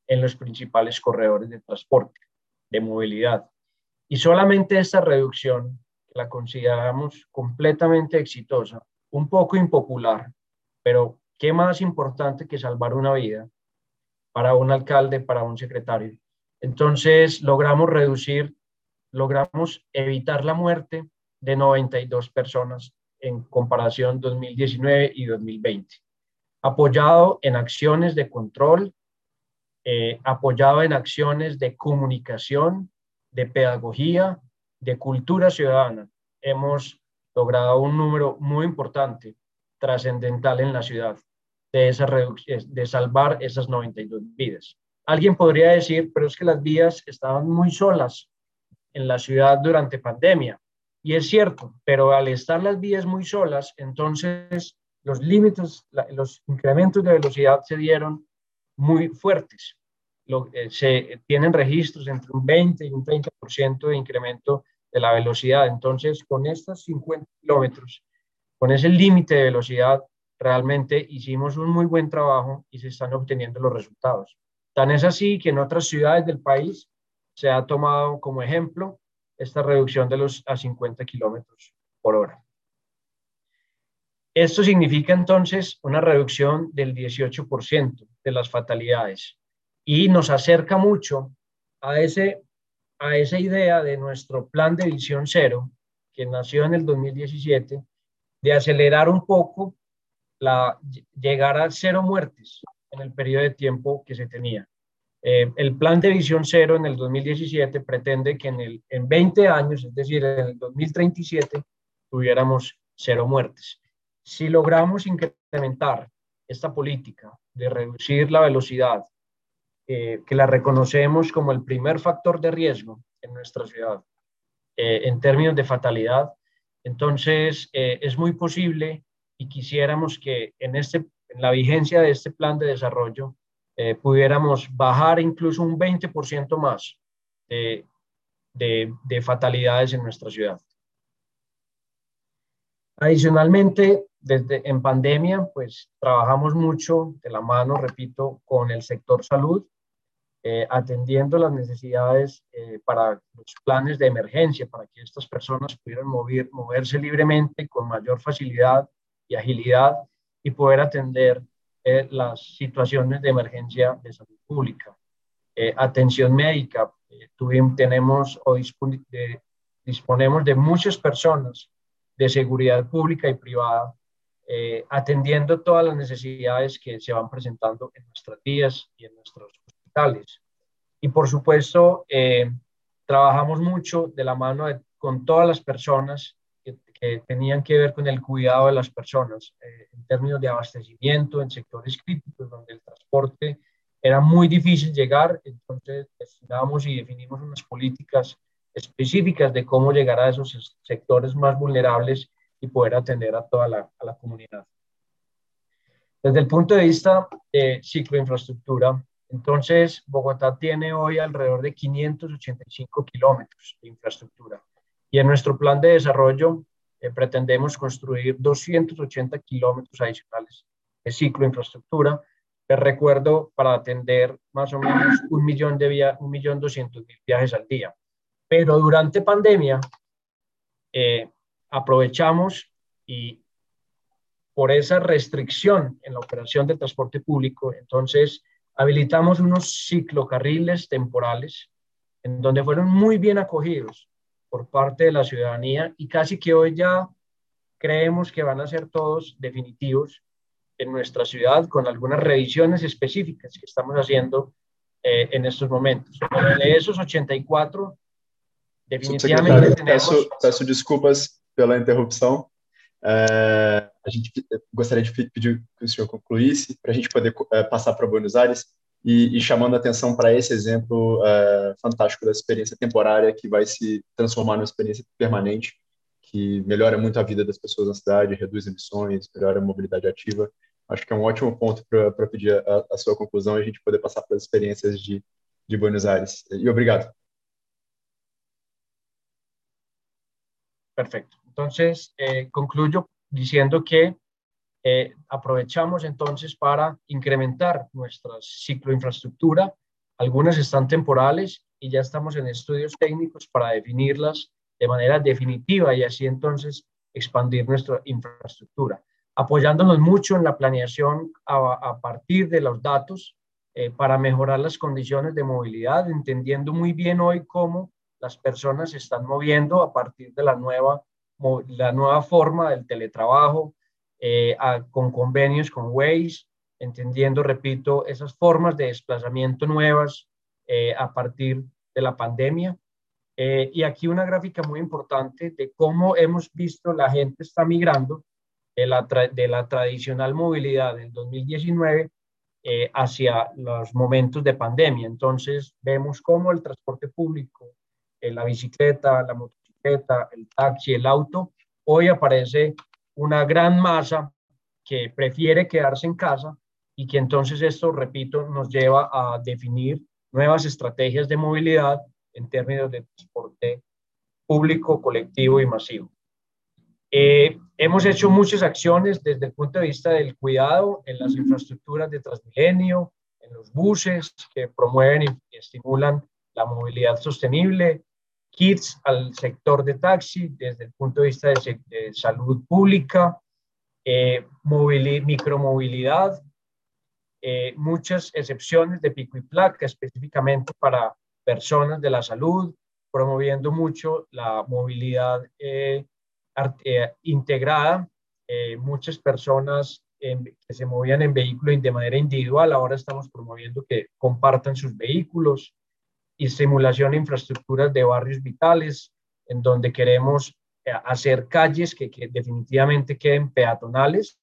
en los principales corredores de transporte, de movilidad. Y solamente esta reducción, la consideramos completamente exitosa, un poco impopular, pero qué más importante que salvar una vida para un alcalde, para un secretario. Entonces logramos reducir, logramos evitar la muerte de 92 personas en comparación 2019 y 2020. Apoyado en acciones de control, eh, apoyado en acciones de comunicación, de pedagogía, de cultura ciudadana. Hemos logrado un número muy importante, trascendental en la ciudad, de, esa de salvar esas 92 vidas. Alguien podría decir, pero es que las vías estaban muy solas en la ciudad durante pandemia. Y es cierto, pero al estar las vías muy solas, entonces los límites, los incrementos de velocidad se dieron muy fuertes eh, se tienen registros entre un 20 y un 30% de incremento de la velocidad. Entonces, con estos 50 kilómetros, con ese límite de velocidad, realmente hicimos un muy buen trabajo y se están obteniendo los resultados. Tan es así que en otras ciudades del país se ha tomado como ejemplo esta reducción de los a 50 kilómetros por hora. Esto significa entonces una reducción del 18% de las fatalidades y nos acerca mucho a, ese, a esa idea de nuestro plan de visión cero, que nació en el 2017, de acelerar un poco la, llegar a cero muertes en el periodo de tiempo que se tenía. Eh, el plan de visión cero en el 2017 pretende que en, el, en 20 años, es decir, en el 2037, tuviéramos cero muertes. Si logramos incrementar esta política de reducir la velocidad, eh, que la reconocemos como el primer factor de riesgo en nuestra ciudad eh, en términos de fatalidad. Entonces, es muy posible y quisiéramos que en, este, en la vigencia de este plan de desarrollo pudiéramos bajar incluso un 20% más de, de, de fatalidades en nuestra ciudad. Adicionalmente, desde en pandemia, pues trabajamos mucho de la mano, repito, con el sector salud eh, atendiendo las necesidades eh, para los planes de emergencia, para que estas personas pudieran mover, moverse libremente con mayor facilidad y agilidad y poder atender eh, las situaciones de emergencia de salud pública. atención médica, tuvimos, tenemos o de, disponemos de muchas personas de seguridad pública y privada atendiendo todas las necesidades que se van presentando en nuestras vías y en nuestros y por supuesto, eh, trabajamos mucho de la mano con todas las personas que, tenían que ver con el cuidado de las personas, eh, en términos de abastecimiento, en sectores críticos donde el transporte era muy difícil llegar, entonces destinamos y definimos unas políticas específicas de cómo llegar a esos sectores más vulnerables y poder atender a toda la, a la comunidad. Desde el punto de vista de cicloinfraestructura, entonces, Bogotá tiene hoy alrededor de 585 kilómetros de infraestructura y en nuestro plan de desarrollo eh, pretendemos construir 280 kilómetros adicionales de ciclo infraestructura. Les recuerdo para atender más o menos un millón de un millón doscientos mil viajes al día. Pero durante pandemia eh, aprovechamos y por esa restricción en la operación del transporte público, entonces habilitamos unos ciclocarriles temporales en donde fueron muy bien acogidos por parte de la ciudadanía y casi que hoy ya creemos que van a ser todos definitivos en nuestra ciudad con algunas revisiones específicas que estamos haciendo eh, en estos momentos. de esos 84, definitivamente tenemos... Peço, peço desculpas pela interrupção. É, a gente gostaria de pedir que o senhor concluísse para a gente poder é, passar para Buenos Aires e, e chamando a atenção para esse exemplo é, fantástico da experiência temporária que vai se transformar numa experiência permanente que melhora muito a vida das pessoas na cidade, reduz emissões, melhora a mobilidade ativa. Acho que é um ótimo ponto para pedir a, a, sua conclusão e a gente poder passar pelas experiências de, de Buenos Aires. E obrigado. Perfecto. Entonces, eh, concluyo diciendo que eh, aprovechamos entonces para incrementar nuestra cicloinfraestructura. Algunas están temporales y ya estamos en estudios técnicos para definirlas de manera definitiva y así entonces expandir nuestra infraestructura, apoyándonos mucho en la planeación a, partir de los datos eh, para mejorar las condiciones de movilidad, entendiendo muy bien hoy cómo las personas se están moviendo a partir de la nueva, la nueva forma del teletrabajo, eh, con convenios con Waze, entendiendo, repito, esas formas de desplazamiento nuevas eh, a partir de la pandemia eh, y aquí una gráfica muy importante de cómo hemos visto la gente está migrando de la, tradicional movilidad del 2019 eh, hacia los momentos de pandemia. Entonces vemos cómo el transporte público, la bicicleta, la motocicleta, el taxi, el auto, hoy aparece una gran masa que prefiere quedarse en casa y que entonces esto, repito, nos lleva a definir nuevas estrategias de movilidad en términos de transporte público, colectivo y masivo. Eh, hemos hecho muchas acciones desde el punto de vista del cuidado en las infraestructuras de Transmilenio, en los buses que promueven y estimulan la movilidad sostenible, kits al sector de taxi desde el punto de vista de, salud pública, eh, micromovilidad, eh, muchas excepciones de pico y placa específicamente para personas de la salud, promoviendo mucho la movilidad eh, eh, integrada. Muchas personas que se movían en vehículos de manera individual, ahora estamos promoviendo que compartan sus vehículos y simulación de infraestructuras de barrios vitales, en donde queremos hacer calles que, definitivamente queden peatonales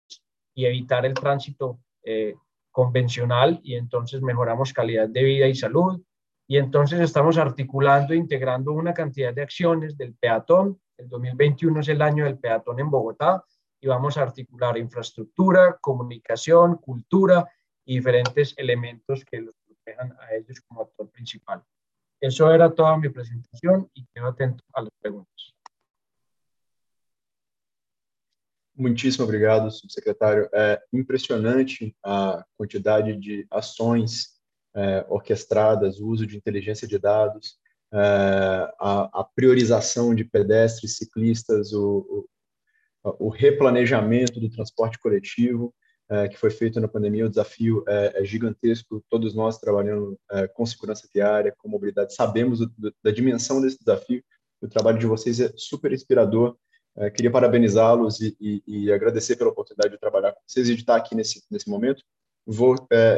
y evitar el tránsito convencional y entonces mejoramos calidad de vida y salud. Y entonces estamos articulando e integrando una cantidad de acciones del peatón. El 2021 es el año del peatón en Bogotá y vamos a articular infraestructura, comunicación, cultura y diferentes elementos que los protejan a ellos como actor principal. Eso era toda mi presentación y quedo atento a las preguntas. Muitíssimo obrigado, subsecretário. É impressionante a quantidade de ações é, orquestradas, o uso de inteligência de dados, é, a, a, priorização de pedestres, ciclistas, o, o, o replanejamento do transporte coletivo, é, que foi feito na pandemia, o desafio é, é gigantesco. Todos nós trabalhando é, com segurança viária, com mobilidade, sabemos do, do, da dimensão desse desafio. O trabalho de vocês é super inspirador. É, queria parabenizá-los e, e, e, agradecer pela oportunidade de trabalhar com vocês e de estar aqui nesse, nesse momento. Vou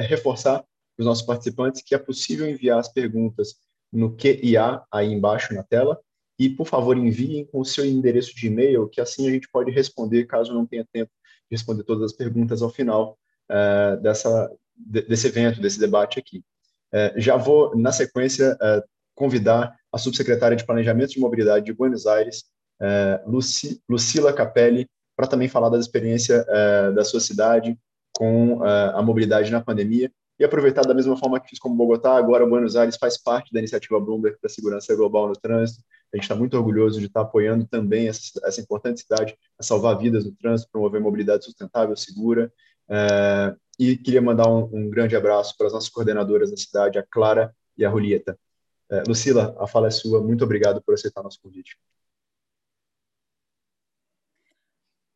reforçar para os nossos participantes que é possível enviar as perguntas no QIA aí embaixo na tela e, por favor, enviem com o seu endereço de e-mail, que assim a gente pode responder, caso não tenha tempo responder todas as perguntas ao final uh, dessa, desse evento, desse debate aqui. Uh, já vou, na sequência, uh, convidar a subsecretária de Planejamento de Mobilidade de Buenos Aires, Luci, Lucila Capelli, para também falar da experiência da sua cidade com a mobilidade na pandemia e aproveitar da mesma forma que fiz como Bogotá, agora Buenos Aires faz parte da iniciativa Bloomberg para a segurança global no trânsito. A gente está muito orgulhoso de estar apoiando também essa, essa, importante cidade a salvar vidas no trânsito, promover mobilidade sustentável, segura. É, e queria mandar um, um, grande abraço para as nossas coordenadoras da cidade, a Clara e a Julieta. É, Lucila, a fala é sua. Muito obrigado por aceitar nosso convite.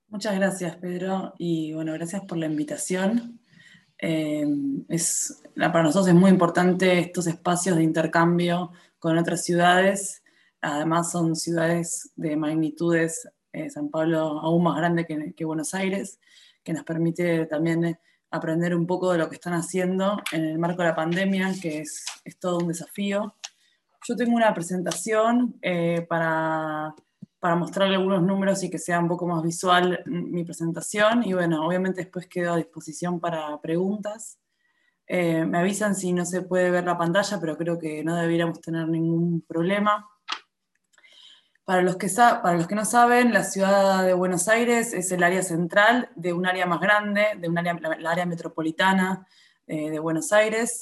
Muchas gracias, Pedro, y bueno, gracias por la invitación. Eh, es, para nosotros es muy importante estos espacios de intercambio con otras ciudades. Además, son ciudades de magnitudes, eh, San Pablo aún más grande que, Buenos Aires, que nos permite también aprender un poco de lo que están haciendo en el marco de la pandemia, que es, todo un desafío. Yo tengo una presentación eh, para, para mostrarle algunos números y que sea un poco más visual mi presentación. Y bueno, obviamente después quedo a disposición para preguntas. Eh, me avisan si no se puede ver la pantalla, pero creo que no deberíamos tener ningún problema. Para los, que para los que no saben, la ciudad de Buenos Aires es el área central de un área más grande, de un área, la, área metropolitana eh, de Buenos Aires.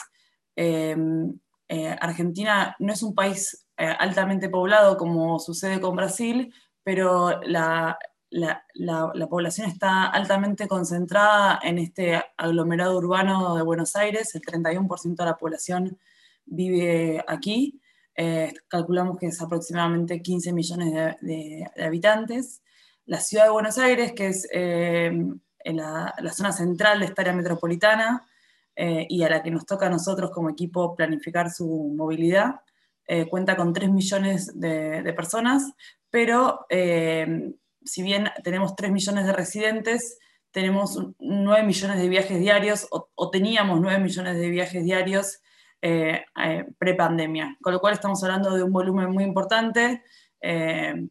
Em, eh, Argentina no es un país altamente poblado como sucede con Brasil, pero la, la, población está altamente concentrada en este aglomerado urbano de Buenos Aires, el 31% de la población vive aquí, eh, calculamos que es aproximadamente 15 millones de, habitantes. La ciudad de Buenos Aires, que es eh, la, zona central de esta área metropolitana eh, y a la que nos toca a nosotros como equipo planificar su movilidad, cuenta con 3 millones de, personas, pero si bien tenemos 3 millones de residentes, tenemos 9 millones de viajes diarios o, teníamos 9 millones de viajes diarios eh, eh, pre-pandemia, con lo cual estamos hablando de un volumen muy importante, eh,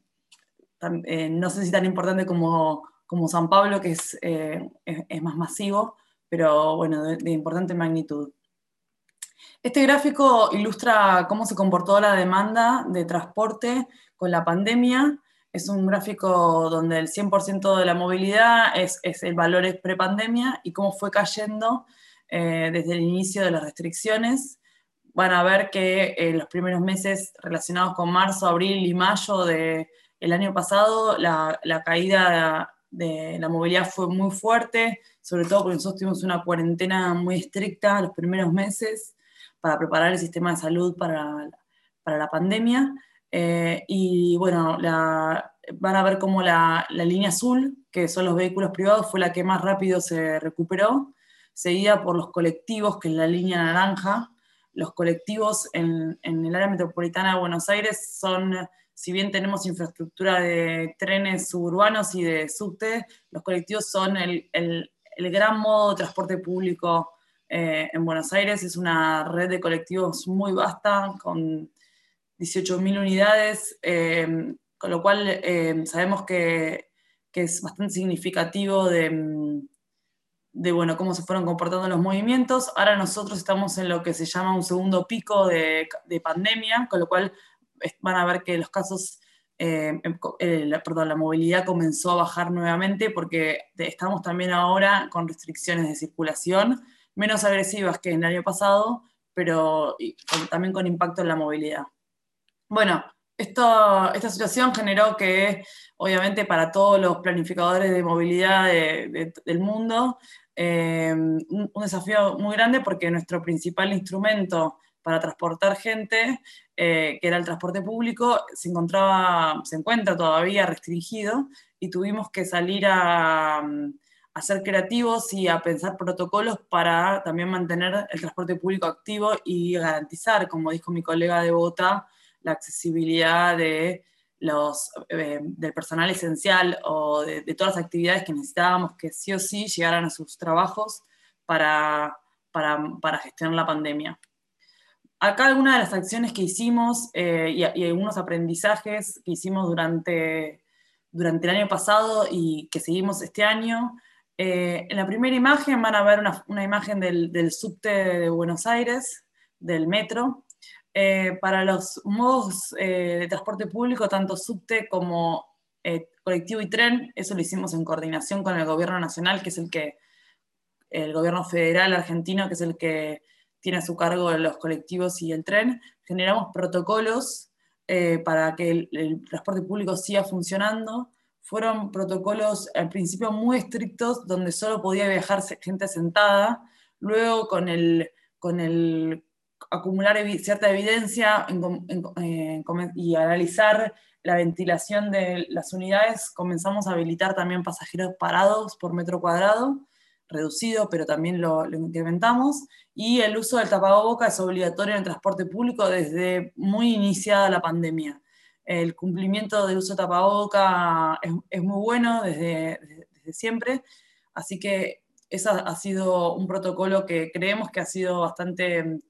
no sé si tan importante como, como San Pablo, que es, es, más masivo, pero bueno, de importante magnitud. Este gráfico ilustra cómo se comportó la demanda de transporte con la pandemia es un gráfico donde el 100% de la movilidad es, el valor pre-pandemia y cómo fue cayendo eh, desde el inicio de las restricciones. Van a ver que eh, los primeros meses relacionados con marzo, abril y mayo del el año pasado, la, caída de, la movilidad fue muy fuerte, sobre todo porque nosotros tuvimos una cuarentena muy estricta los primeros meses para preparar el sistema de salud para, para la pandemia. Eh, y bueno, van a ver cómo la, línea azul, que son los vehículos privados, fue la que más rápido se recuperó, seguida por los colectivos, que es la línea naranja. Los colectivos en, el área metropolitana de Buenos Aires son, si bien tenemos infraestructura de trenes suburbanos y de subte, los colectivos son el, gran modo de transporte público eh, en Buenos Aires. Es una red de colectivos muy vasta, con 18.000 unidades, eh, con lo cual eh, sabemos que, es bastante significativo de, de, bueno, cómo se fueron comportando los movimientos. Ahora nosotros estamos en lo que se llama un segundo pico de, pandemia, con lo cual van a ver que los casos, eh, perdón, la movilidad comenzó a bajar nuevamente porque estamos también ahora con restricciones de circulación menos agresivas que en el año pasado, pero también con impacto en la movilidad. Bueno, esta situación generó que, obviamente, para todos los planificadores de movilidad del mundo, eh, un, desafío muy grande porque nuestro principal instrumento para transportar gente, eh, que era el transporte público, se encontraba, se encuentra todavía restringido y tuvimos que salir a, a ser creativos y a pensar protocolos para también mantener el transporte público activo y garantizar, como dijo mi colega de Bogotá, la accesibilidad de los, eh, del personal esencial o de, todas las actividades que necesitábamos que sí o sí llegaran a sus trabajos para, para, gestionar la pandemia. Acá algunas de las acciones que hicimos eh, y, algunos aprendizajes que hicimos durante, durante el año pasado y que seguimos este año. Eh, en la primera imagen van a ver una, una imagen del, del subte de Buenos Aires, del metro, eh, para los modos eh, de transporte público, tanto subte como eh, colectivo y tren, eso lo hicimos en coordinación con el gobierno nacional, que es el que, el gobierno federal argentino, que es el que tiene a su cargo los colectivos y el tren, generamos protocolos para que el, transporte público siga funcionando. Fueron protocolos al principio muy estrictos, donde solo podía viajar gente sentada. Luego, con el, con el acumular cierta evidencia, eh, y analizar la ventilación de las unidades, comenzamos a habilitar también pasajeros parados por metro cuadrado, reducido, pero también lo, incrementamos, y el uso del tapaboca es obligatorio en el transporte público desde muy iniciada la pandemia. El cumplimiento del uso de tapaboca es, muy bueno desde, desde, siempre, así que ese ha sido un protocolo que creemos que ha sido bastante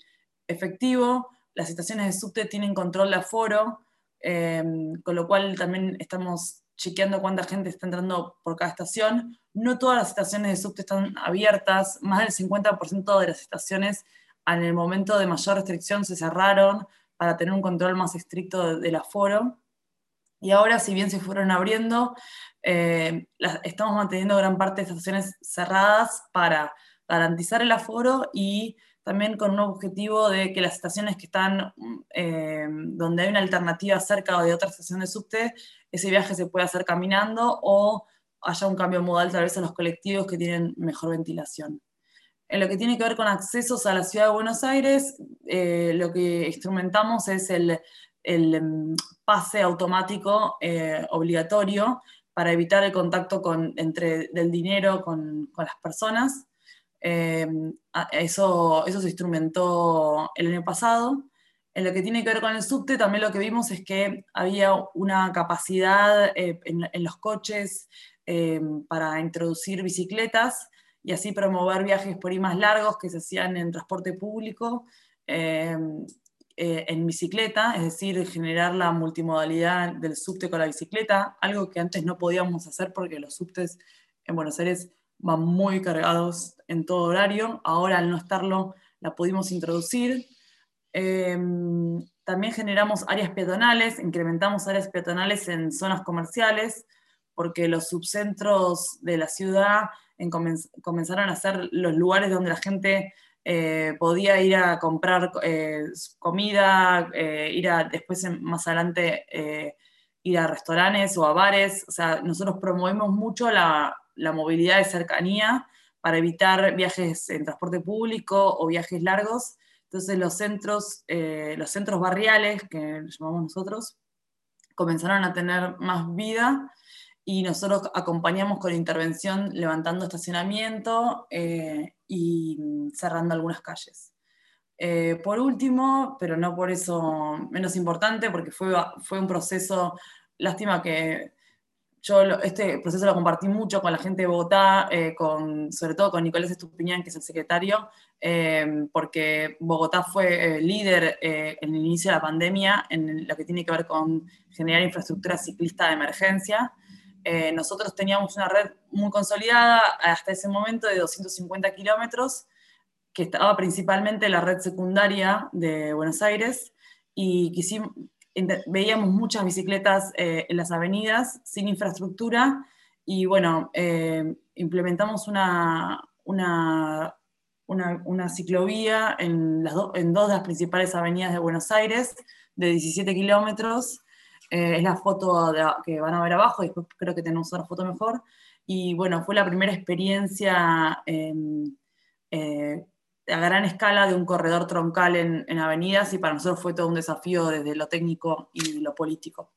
efectivo. Las estaciones de subte tienen control de aforo, Em, con lo cual también estamos chequeando cuánta gente está entrando por cada estación. No todas las estaciones de subte están abiertas, más del 50% de las estaciones en el momento de mayor restricción se cerraron para tener un control más estricto del aforo. Y ahora, si bien se fueron abriendo, eh, estamos manteniendo gran parte de estaciones cerradas para garantizar el aforo y también con un objetivo de que las estaciones que están eh, donde hay una alternativa cerca o de otra estación de subte, ese viaje se pueda hacer caminando o haya un cambio modal tal vez a los colectivos que tienen mejor ventilación. En lo que tiene que ver con accesos a la ciudad de Buenos Aires, eh, lo que instrumentamos es el, mm, pase automático eh, obligatorio para evitar el contacto con, entre, del dinero con, con las personas. Em, eso, eso se instrumentó el año pasado. En lo que tiene que ver con el subte, también lo que vimos es que había una capacidad eh, en, los coches em, para introducir bicicletas y así promover viajes por ahí más largos que se hacían en transporte público em, eh, en bicicleta, es decir, generar la multimodalidad del subte con la bicicleta, algo que antes no podíamos hacer porque los subtes en Buenos Aires van muy cargados en todo horario. Ahora al no estarlo la pudimos introducir. Em, también generamos áreas peatonales, incrementamos áreas peatonales en zonas comerciales, porque los subcentros de la ciudad comenzaron a ser los lugares donde la gente eh, podía ir a comprar eh, comida, eh, ir a después más adelante ir a restaurantes o a bares. O sea, nosotros promovemos mucho la, la movilidad de cercanía para evitar viajes en transporte público o viajes largos. Entonces los centros, eh, los centros barriales, que llamamos nosotros, comenzaron a tener más vida y nosotros acompañamos con intervención levantando estacionamiento eh, y cerrando algunas calles. Eh, por último, pero no por eso menos importante, porque fue, fue un proceso, lástima que yo este proceso lo compartí mucho con la gente de Bogotá, eh, con, sobre todo con Nicolás Estupiñán, que es el secretario, eh, porque Bogotá fue eh, líder en el inicio de la pandemia en lo que tiene que ver con generar infraestructura ciclista de emergencia. nosotros teníamos una red muy consolidada hasta ese momento de 250 kilómetros, que estaba principalmente en la red secundaria de Buenos Aires, y quisimos, veíamos muchas bicicletas eh, en las avenidas sin infraestructura y bueno, eh, implementamos una, una, una, ciclovía en, las en dos de las principales avenidas de Buenos Aires de 17 kilómetros. Eh, es la foto que van a ver abajo, y después creo que tenemos otra foto mejor. Y bueno, fue la primera experiencia a gran escala de un corredor troncal en, avenidas y para nosotros fue todo un desafío desde lo técnico y lo político.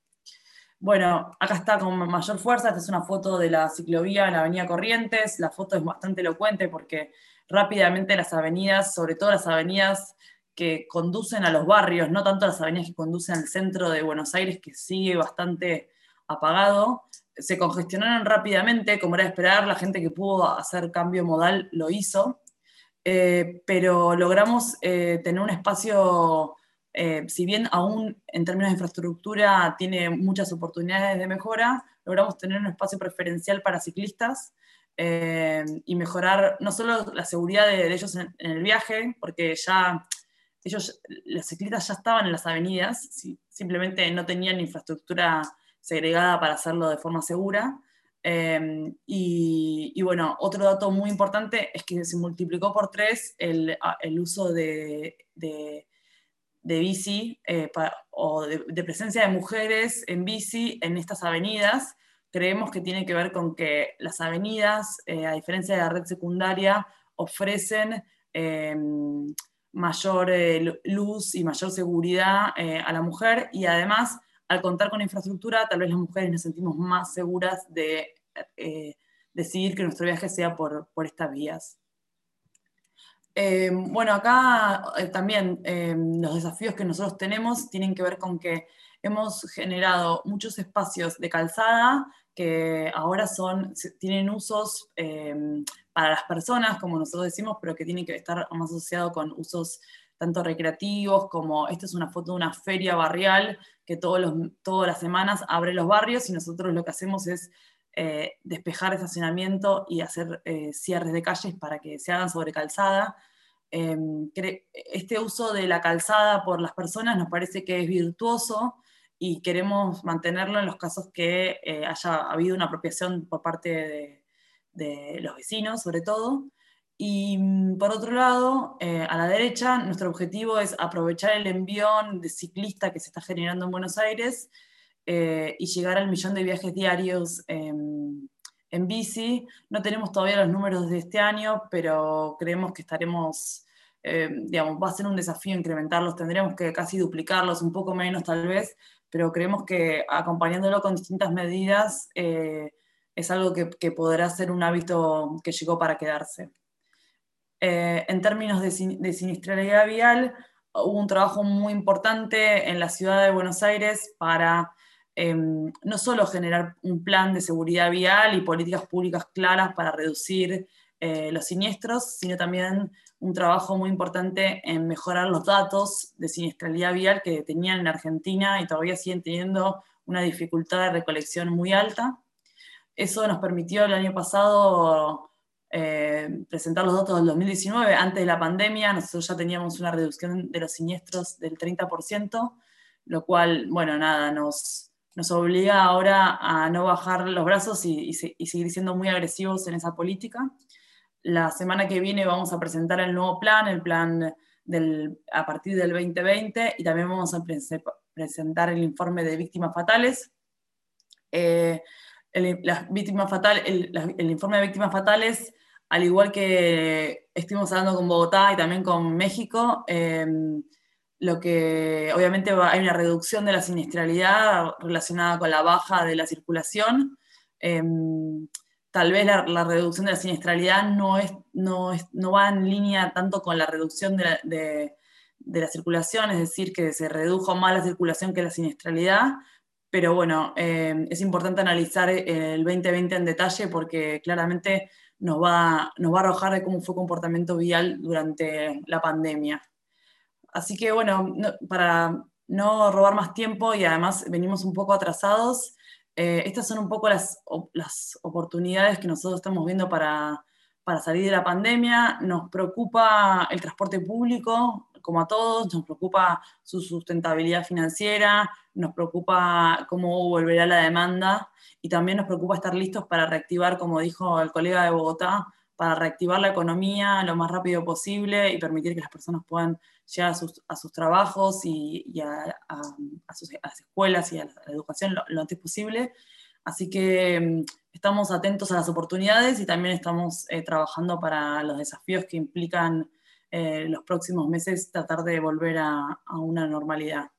Bueno, acá está con mayor fuerza, esta es una foto de la ciclovía en la avenida Corrientes, la foto es bastante elocuente porque rápidamente las avenidas, sobre todo las avenidas que conducen a los barrios, no tanto las avenidas que conducen al centro de Buenos Aires, que sigue bastante apagado, se congestionaron rápidamente, como era de esperar, la gente que pudo hacer cambio modal lo hizo, eh, pero logramos eh, tener un espacio, eh, si bien aún en términos de infraestructura tiene muchas oportunidades de mejora, logramos tener un espacio preferencial para ciclistas y mejorar no solo la seguridad de, ellos en, el viaje, porque ya ellos, los ciclistas ya estaban en las avenidas, simplemente no tenían infraestructura segregada para hacerlo de forma segura, Em, y, bueno, otro dato muy importante es que se multiplicó por tres el, el uso de, de, bici eh, o de, presencia de mujeres en bici en estas avenidas. Creemos que tiene que ver con que las avenidas, eh, a diferencia de la red secundaria, ofrecen em, mayor luz y mayor seguridad a la mujer y además al contar con infraestructura tal vez las mujeres nos sentimos más seguras de decidir que nuestro viaje sea por, estas vías. bueno, acá también los desafíos que nosotros tenemos tienen que ver con que hemos generado muchos espacios de calzada que ahora son, tienen usos para las personas, como nosotros decimos, pero que tienen que estar más asociados con usos tanto recreativos como, esta es una foto de una feria barrial que todas las semanas abre los barrios y nosotros lo que hacemos es eh, despejar estacionamiento y hacer eh, cierres de calles para que se hagan sobre calzada. Em, este uso de la calzada por las personas nos parece que es virtuoso y queremos mantenerlo en los casos que eh, haya habido una apropiación por parte de, los vecinos, sobre todo. Y mm, por otro lado, eh, a la derecha, nuestro objetivo es aprovechar el envión de ciclista que se está generando en Buenos Aires eh, y llegar al millón de viajes diarios en bici. No tenemos todavía los números de este año, pero creemos que estaremos, digamos, va a ser un desafío incrementarlos, tendremos que casi duplicarlos, un poco menos tal vez, pero creemos que acompañándolo con distintas medidas eh, es algo que, podrá ser un hábito que llegó para quedarse. Eh, en términos de, de, siniestralidad vial, hubo un trabajo muy importante en la ciudad de Buenos Aires para em, no solo generar un plan de seguridad vial y políticas públicas claras para reducir eh, los siniestros, sino también un trabajo muy importante en mejorar los datos de siniestralidad vial que tenían en Argentina y todavía siguen teniendo una dificultad de recolección muy alta. Eso nos permitió el año pasado eh, presentar los datos del 2019, antes de la pandemia, nosotros ya teníamos una reducción de los siniestros del 30%, lo cual, bueno, nada, nos, nos obliga ahora a no bajar los brazos y, seguir siendo muy agresivos en esa política. La semana que viene vamos a presentar el nuevo plan, el plan a partir del 2020, y también vamos a presentar el informe de víctimas fatales. Eh, las víctimas fatal, el, informe de víctimas fatales, al igual que estuvimos hablando con Bogotá y también con México, em, lo que obviamente hay una reducción de la siniestralidad relacionada con la baja de la circulación. Em, tal vez la, reducción de la siniestralidad no, es, no, no, va en línea tanto con la reducción de la, de, la, circulación, es decir, que se redujo más la circulación que la siniestralidad, pero bueno, eh, es importante analizar el 2020 en detalle porque claramente nos va, nos va a arrojar de cómo fue comportamiento vial durante la pandemia. Así que bueno, para no robar más tiempo y además venimos un poco atrasados, eh, estas son un poco las, las, oportunidades que nosotros estamos viendo para, para, salir de la pandemia. Nos preocupa el transporte público, como a todos, nos preocupa su sustentabilidad financiera, nos preocupa cómo volverá la demanda y también nos preocupa estar listos para reactivar, como dijo el colega de Bogotá, para reactivar la economía lo más rápido posible y permitir que las personas puedan llegar a sus, trabajos y, a, a, sus, las escuelas y a la educación lo, antes posible. Así que mm, estamos atentos a las oportunidades y también estamos eh, trabajando para los desafíos que implican eh, los próximos meses tratar de volver a, una normalidad.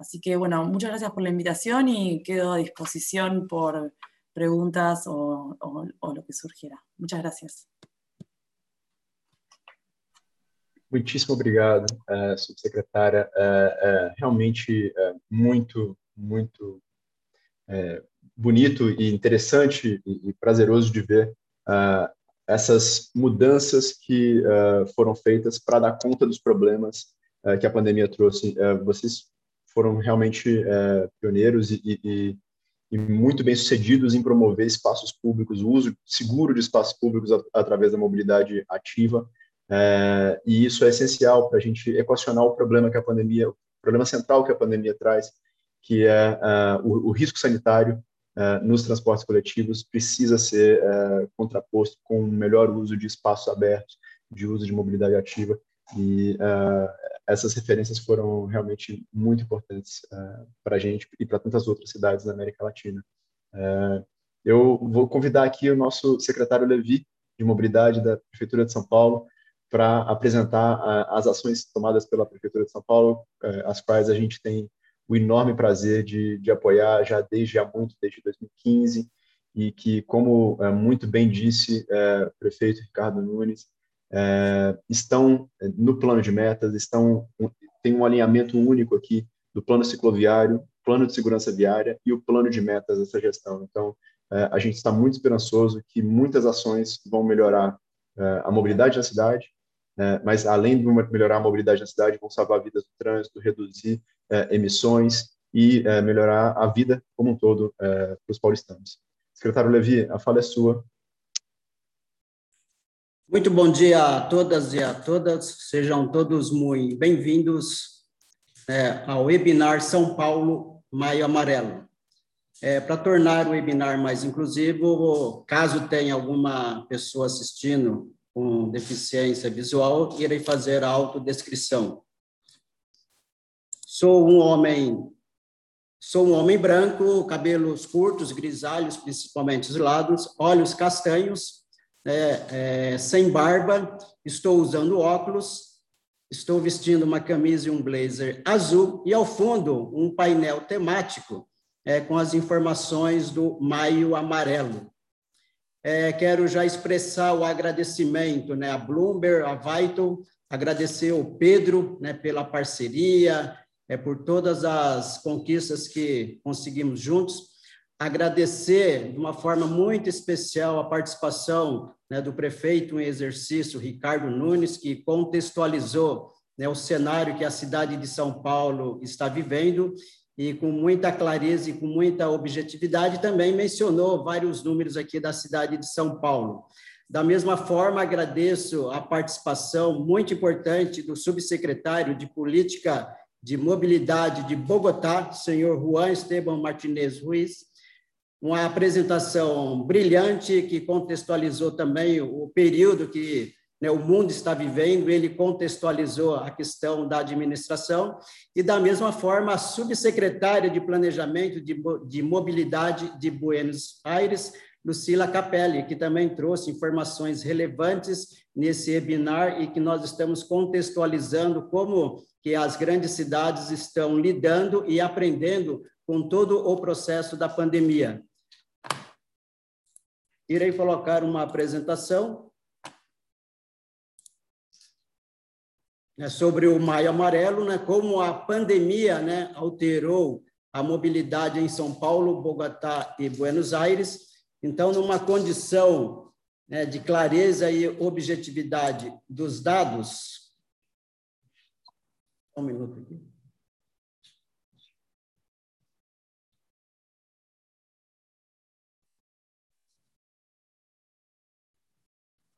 Así que bueno, muchas gracias por la invitación y quedo a disposición por preguntas o, o lo que surgiera. Muchas gracias. Muitíssimo obrigado, uh, subsecretária. Uh, uh, realmente muito, muito bonito e interessante e, e, prazeroso de ver essas mudanças que foram feitas para dar conta dos problemas que a pandemia trouxe. vocês foram realmente pioneiros e, e, e, muito bem sucedidos em promover espaços públicos, o uso seguro de espaços públicos através da mobilidade ativa. É, e isso é essencial para a gente equacionar o problema que a pandemia, o problema central que a pandemia traz, que é uh, o, o, risco sanitário uh, nos transportes coletivos precisa ser uh, contraposto com um melhor uso de espaços abertos, de uso de mobilidade ativa. E essas referências foram realmente muito importantes para a gente e para tantas outras cidades da América Latina. eu vou convidar aqui o nosso secretário Levi, de Mobilidade da Prefeitura de São Paulo, para apresentar as ações tomadas pela Prefeitura de São Paulo, as quais a gente tem o enorme prazer de, de apoiar já desde há muito, desde 2015, e que, como muito bem disse o prefeito Ricardo Nunes, estão no plano de metas, estão tem um alinhamento único aqui do plano cicloviário, plano de segurança viária e o plano de metas dessa gestão. Então, é, a gente está muito esperançoso que muitas ações vão melhorar é, a mobilidade na cidade, é, mas além de melhorar a mobilidade na cidade, vão salvar vidas do trânsito, reduzir emissões e melhorar a vida como um todo para os paulistanos. Secretário Levi, a fala é sua. Muito bom dia a todas e a todas, sejam todos muito bem-vindos é, ao webinar São Paulo Maio Amarelo. É, Para tornar o webinar mais inclusivo, caso tenha alguma pessoa assistindo com deficiência visual, irei fazer a autodescrição. Sou um homem Sou um homem branco, cabelos curtos, grisalhos, principalmente os lados, olhos castanhos, é, é, sem barba, estou usando óculos, estou vestindo uma camisa e um blazer azul, e ao fundo um painel temático é, com as informações do Maio Amarelo. É, quero já expressar o agradecimento né, a Bloomberg, a Vital, agradecer o Pedro né, pela parceria, é, por todas as conquistas que conseguimos juntos. Agradecer de uma forma muito especial a participação né, do prefeito em exercício, Ricardo Nunes, que contextualizou né, o cenário que a cidade de São Paulo está vivendo e com muita clareza e com muita objetividade também mencionou vários números aqui da cidade de São Paulo. Da mesma forma, agradeço a participação muito importante do subsecretário de Política de Mobilidade de Bogotá, senhor Juan Esteban Martinez Ruiz, uma apresentação brilhante que contextualizou também o período que né, o mundo está vivendo, ele contextualizou a questão da administração, e da mesma forma a subsecretária de Planejamento de, de Mobilidade de Buenos Aires, Lucila Capelli, que também trouxe informações relevantes nesse webinar e que nós estamos contextualizando como que as grandes cidades estão lidando e aprendendo com todo o processo da pandemia. Irei colocar uma apresentação né, sobre o Maio Amarelo, né, como a pandemia né, alterou a mobilidade em São Paulo, Bogotá e Buenos Aires. Então, numa condição né, de clareza e objetividade dos dados. Um minuto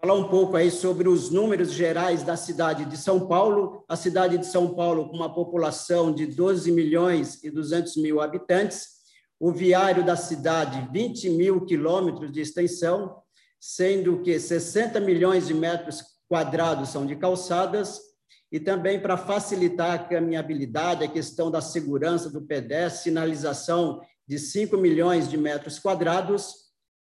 falar um pouco aí sobre os números gerais da cidade de São Paulo. A cidade de São Paulo, com uma população de 12 milhões e 200 mil habitantes, o viário da cidade, 20 mil quilômetros de extensão, sendo que 60 milhões de metros quadrados são de calçadas, e também para facilitar a caminhabilidade, a questão da segurança do pedestre, sinalização de 5 milhões de metros quadrados,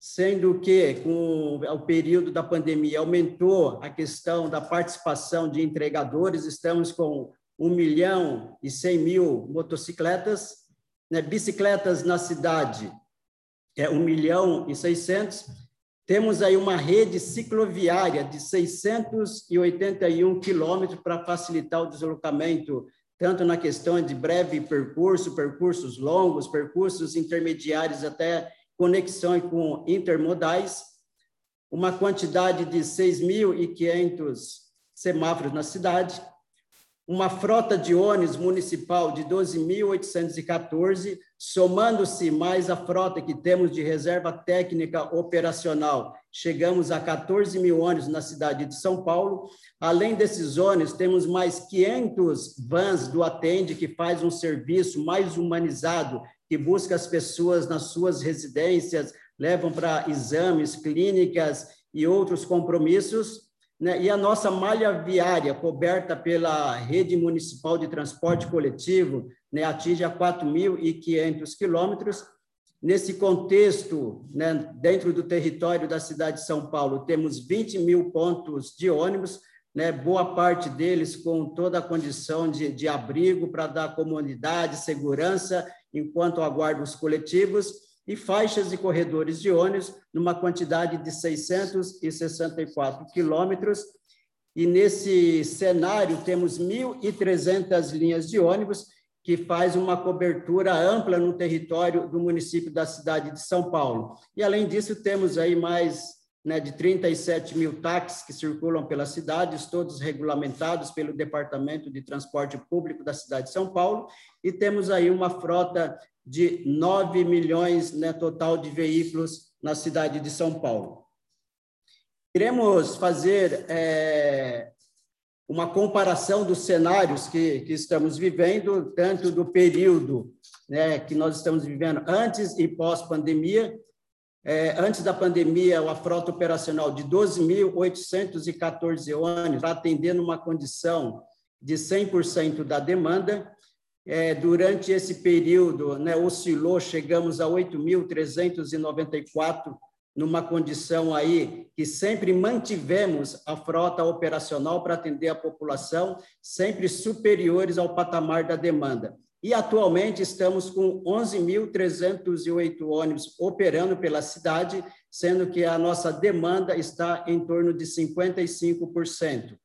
sendo que com o período da pandemia aumentou a questão da participação de entregadores, estamos com 1 milhão e 100 mil motocicletas, né? bicicletas na cidade é 1 milhão e 600, temos aí uma rede cicloviária de 681 quilômetros para facilitar o deslocamento, tanto na questão de breve percurso, percursos longos, percursos intermediários até conexão com intermodais, uma quantidade de 6.500 semáforos na cidade, uma frota de ônibus municipal de 12.814, somando-se mais a frota que temos de reserva técnica operacional, chegamos a 14 mil ônibus na cidade de São Paulo. Além desses ônibus, temos mais 500 vans do Atende, que faz um serviço mais humanizado que busca as pessoas nas suas residências, levam para exames, clínicas e outros compromissos, né? e a nossa malha viária, coberta pela rede municipal de transporte coletivo, né? atinge a 4.500 quilômetros. Nesse contexto, né? dentro do território da cidade de São Paulo, temos 20 mil pontos de ônibus, né, boa parte deles com toda a condição de, de abrigo para dar comodidade, segurança, enquanto aguardam os coletivos, e faixas e corredores de ônibus, numa quantidade de 664 quilômetros. E nesse cenário, temos 1.300 linhas de ônibus, que faz uma cobertura ampla no território do município da cidade de São Paulo. E, além disso, temos aí mais né, de 37 mil táxis que circulam pelas cidades, todos regulamentados pelo Departamento de Transporte Público da cidade de São Paulo, e temos aí uma frota de 9 milhões né, total de veículos na cidade de São Paulo. Queremos fazer é, uma comparação dos cenários que, que estamos vivendo, tanto do período né, que nós estamos vivendo antes e pós-pandemia. É, antes da pandemia, a frota operacional de 12.814 ônibus, atendendo uma condição de 100% da demanda. É, durante esse período, né, oscilou, chegamos a 8.394 numa condição aí que sempre mantivemos a frota operacional para atender a população, sempre superiores ao patamar da demanda. E atualmente estamos com 11.308 ônibus operando pela cidade, sendo que a nossa demanda está em torno de 55%.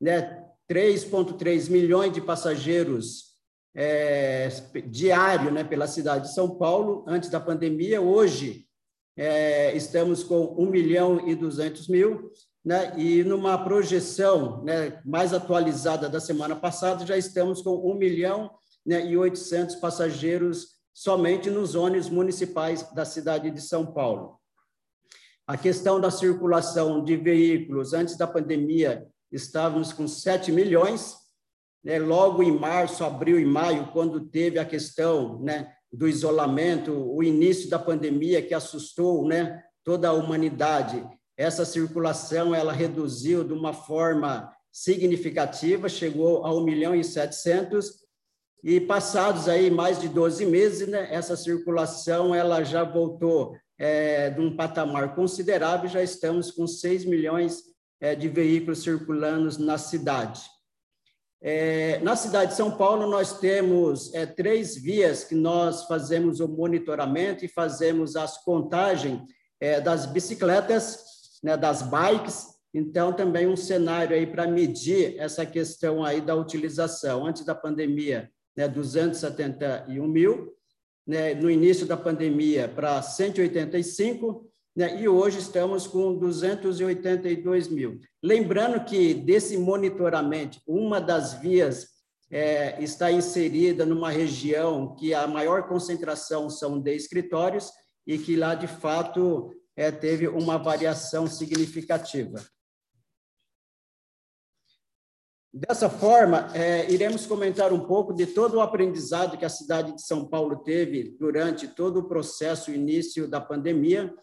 Né? 3,3 milhões de passageiros é, diário né, pela cidade de São Paulo, antes da pandemia. Hoje, é, estamos com 1 milhão e 200 mil, né? e numa projeção né, mais atualizada da semana passada, já estamos com 1 milhão né, e 800 passageiros somente nos ônibus municipais da cidade de São Paulo. A questão da circulação de veículos, antes da pandemia, estávamos com 7 milhões, né, logo em março, abril e maio, quando teve a questão né, do isolamento, o início da pandemia que assustou né, toda a humanidade, essa circulação ela reduziu de uma forma significativa, chegou a 1 milhão e 700, e passados aí mais de 12 meses, né, essa circulação ela já voltou é, de um patamar considerável, já estamos com 6 milhões é, de veículos circulando na cidade. É, na cidade de São Paulo, nós temos é, três vias que nós fazemos o monitoramento e fazemos as contagens é, das bicicletas, né, das bikes, então também um cenário aí para medir essa questão aí da utilização. Antes da pandemia, né, 271 mil, né, no início da pandemia para 185, né, e hoje estamos com 282 mil. Lembrando que desse monitoramento, uma das vias é, está inserida numa região que a maior concentração são de escritórios e que lá, de fato, é, teve uma variação significativa. Dessa forma, é, iremos comentar um pouco de todo o aprendizado que a cidade de São Paulo teve durante todo o processo início da pandemia.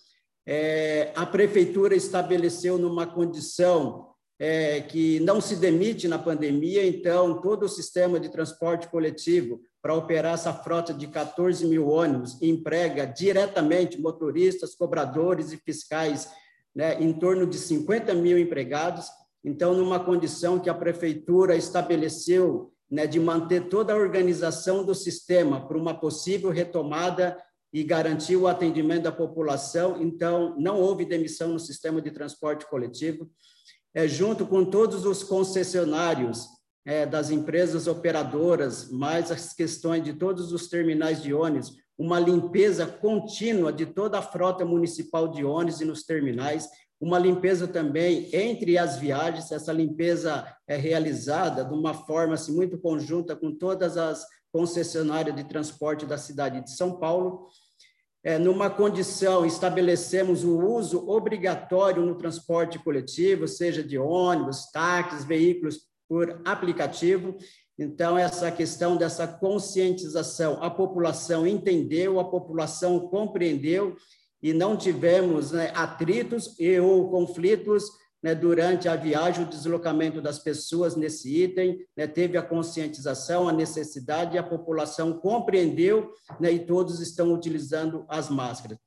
É, a prefeitura estabeleceu numa condição é, que não se demite na pandemia, então todo o sistema de transporte coletivo para operar essa frota de 14 mil ônibus emprega diretamente motoristas, cobradores e fiscais, né, em torno de 50 mil empregados. Então, numa condição que a prefeitura estabeleceu né, de manter toda a organização do sistema para uma possível retomada e garantir o atendimento da população, então não houve demissão no sistema de transporte coletivo. É, junto com todos os concessionários é, das empresas operadoras, mais as questões de todos os terminais de ônibus, uma limpeza contínua de toda a frota municipal de ônibus e nos terminais, uma limpeza também entre as viagens, essa limpeza é realizada de uma forma assim, muito conjunta com todas as concessionárias de transporte da cidade de São Paulo. É, numa condição, estabelecemos o uso obrigatório no transporte coletivo, seja de ônibus, táxis, veículos por aplicativo. Então, essa questão dessa conscientização, a população entendeu, a população compreendeu e não tivemos né, atritos e ou conflitos né, durante a viagem, o deslocamento das pessoas nesse item, né, teve a conscientização, a necessidade, a população compreendeu né, e todos estão utilizando as máscaras.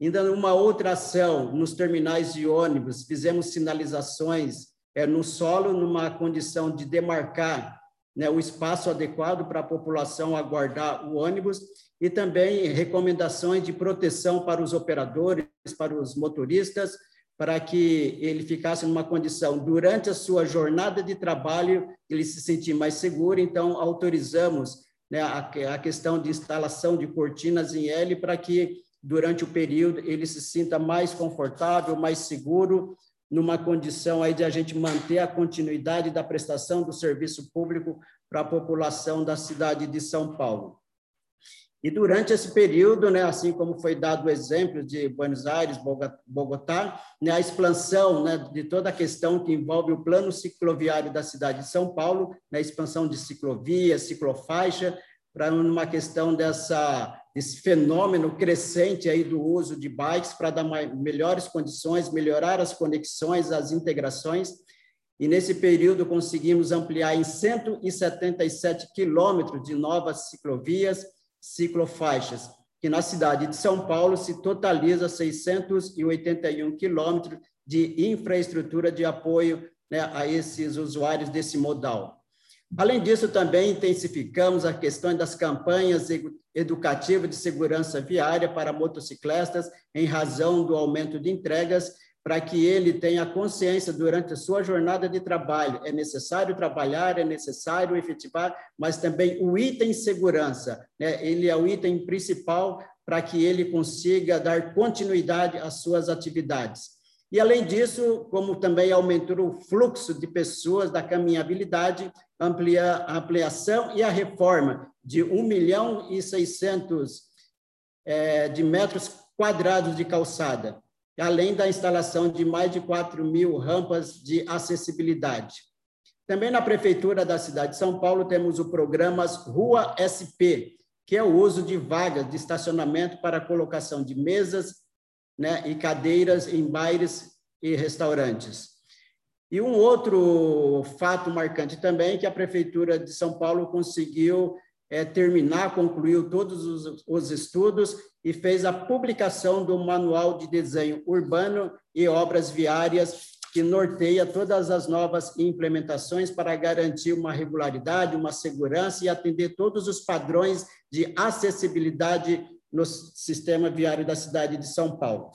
Ainda numa outra ação, nos terminais de ônibus, fizemos sinalizações é, no solo, numa condição de demarcar né, o espaço adequado para a população aguardar o ônibus e também recomendações de proteção para os operadores, para os motoristas, para que ele ficasse numa condição, durante a sua jornada de trabalho, ele se sentir mais seguro. Então, autorizamos né, a, a questão de instalação de cortinas em L para que, durante o período, ele se sinta mais confortável, mais seguro, numa condição aí de a gente manter a continuidade da prestação do serviço público para a população da cidade de São Paulo. E durante esse período, né, assim como foi dado o exemplo de Buenos Aires, Bogotá, né, a expansão né, de toda a questão que envolve o plano cicloviário da cidade de São Paulo, né, a expansão de ciclovia, ciclofaixa, para uma questão dessa fenômeno crescente aí do uso de bikes para dar mais, melhores condições, melhorar as conexões, as integrações. E nesse período conseguimos ampliar em 177 quilômetros de novas ciclovias, ciclofaixas, que na cidade de São Paulo se totaliza 681 quilômetros de infraestrutura de apoio né, a esses usuários desse modal. Além disso, também intensificamos a questão das campanhas educativas de segurança viária para motociclistas, em razão do aumento de entregas, para que ele tenha consciência durante a sua jornada de trabalho. É necessário trabalhar, é necessário efetivar, mas também o item segurança, né? ele é o item principal para que ele consiga dar continuidade às suas atividades. E, além disso, como também aumentou o fluxo de pessoas da caminhabilidade, amplia, a ampliação e a reforma de 1 milhão e 600 é, de metros quadrados de calçada, além da instalação de mais de 4 mil rampas de acessibilidade. Também na Prefeitura da cidade de São Paulo temos o programa Rua SP, que é o uso de vagas de estacionamento para colocação de mesas né, e cadeiras em bares e restaurantes. E um outro fato marcante também é que a Prefeitura de São Paulo conseguiu é, terminar, concluiu todos os, os estudos e fez a publicação do Manual de Desenho Urbano e Obras Viárias, que norteia todas as novas implementações para garantir uma regularidade, uma segurança e atender todos os padrões de acessibilidade no sistema viário da cidade de São Paulo.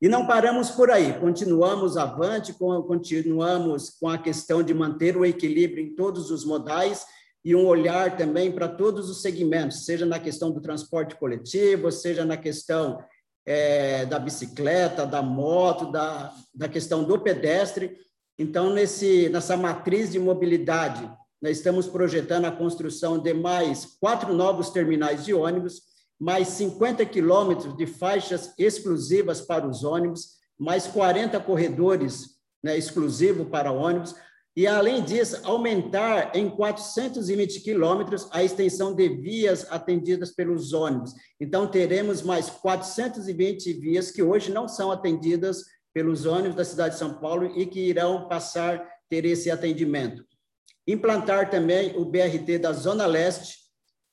E não paramos por aí, continuamos avante, continuamos com a questão de manter o equilíbrio em todos os modais e um olhar também para todos os segmentos, seja na questão do transporte coletivo, seja na questão é, da bicicleta, da moto, da, da questão do pedestre. Então, nesse, nessa matriz de mobilidade, nós estamos projetando a construção de mais quatro novos terminais de ônibus, mais 50 quilômetros de faixas exclusivas para os ônibus, mais 40 corredores né, exclusivos para ônibus, e, além disso, aumentar em 420 quilômetros a extensão de vias atendidas pelos ônibus. Então, teremos mais 420 vias que hoje não são atendidas pelos ônibus da cidade de São Paulo e que irão passar a ter esse atendimento. Implantar também o BRT da Zona Leste,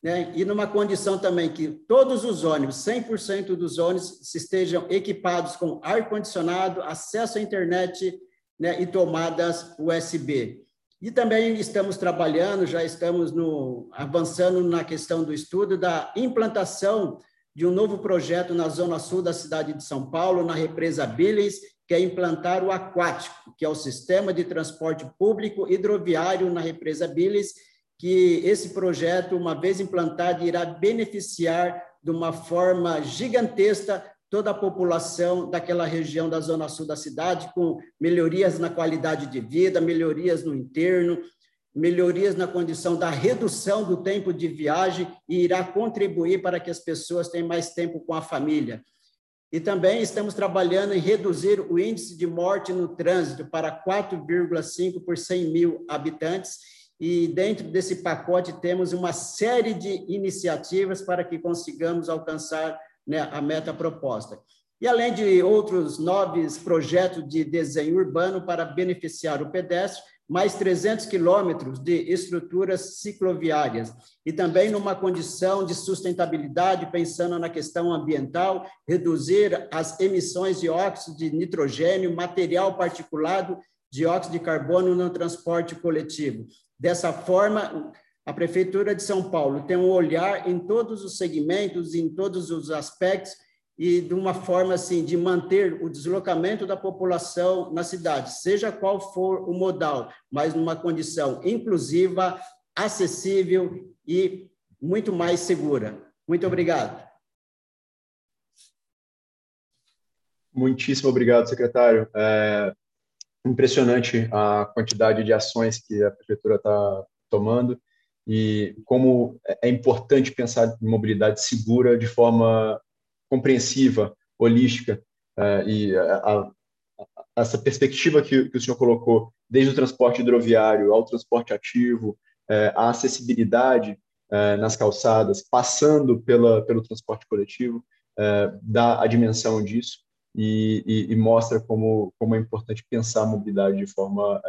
né? e numa condição também que todos os ônibus, 100% dos ônibus, estejam equipados com ar-condicionado, acesso à internet né? e tomadas USB. E também estamos trabalhando, já estamos no, avançando na questão do estudo da implantação de um novo projeto na zona sul da cidade de São Paulo, na represa Billings, que é implantar o aquático, que é o sistema de transporte público hidroviário na represa Billings, que esse projeto, uma vez implantado, irá beneficiar de uma forma gigantesca toda a população daquela região da zona sul da cidade, com melhorias na qualidade de vida, melhorias no interno, melhorias na condição da redução do tempo de viagem e irá contribuir para que as pessoas tenham mais tempo com a família. E também estamos trabalhando em reduzir o índice de morte no trânsito para 4,5 por 100 mil habitantes e dentro desse pacote temos uma série de iniciativas para que consigamos alcançar né, a meta proposta. E além de outros novos projetos de desenho urbano para beneficiar o pedestre, mais 300 quilômetros de estruturas cicloviárias e também numa condição de sustentabilidade, pensando na questão ambiental, reduzir as emissões de óxido de nitrogênio, material particulado dióxido de carbono no transporte coletivo. Dessa forma, a Prefeitura de São Paulo tem um olhar em todos os segmentos, em todos os aspectos, e de uma forma assim de manter o deslocamento da população na cidade, seja qual for o modal, mas numa condição inclusiva, acessível e muito mais segura. Muito obrigado. Muitíssimo obrigado, secretário. É impressionante a quantidade de ações que a prefeitura está tomando e como é importante pensar em mobilidade segura de forma compreensiva, holística, uh, e a, a, essa perspectiva que, que, o senhor colocou, desde o transporte hidroviário ao transporte ativo, uh, a acessibilidade uh, nas calçadas, passando pela, pelo transporte coletivo, dá a dimensão disso e, e, e, mostra como, como é importante pensar a mobilidade de forma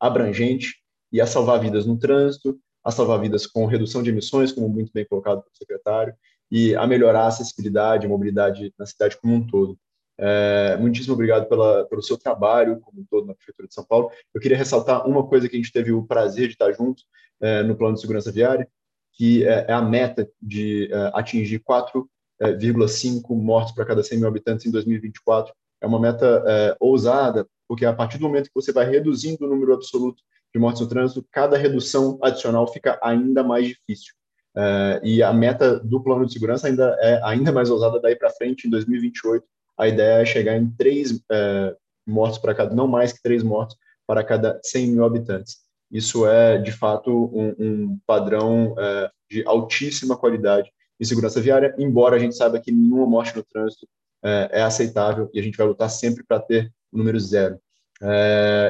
abrangente e a salvar vidas no trânsito, a salvar vidas com redução de emissões, como muito bem colocado pelo secretário, e a melhorar a acessibilidade e mobilidade na cidade como um todo. É, muitíssimo obrigado pela, pelo seu trabalho como um todo na Prefeitura de São Paulo. Eu queria ressaltar uma coisa que a gente teve o prazer de estar juntos é, no Plano de Segurança Viária, que é, é a meta de é, atingir 4,5 é, mortes para cada 100 mil habitantes em 2024. É uma meta é, ousada, porque a partir do momento que você vai reduzindo o número absoluto de mortes no trânsito, cada redução adicional fica ainda mais difícil. Uh, e a meta do plano de segurança ainda é ainda mais ousada daí para frente, em 2028. A ideia é chegar em três uh, mortos para cada, não mais que três mortos para cada 100 mil habitantes. Isso é, de fato, um, um padrão uh, de altíssima qualidade em segurança viária, embora a gente saiba que nenhuma morte no trânsito é aceitável e a gente vai lutar sempre para ter o número zero.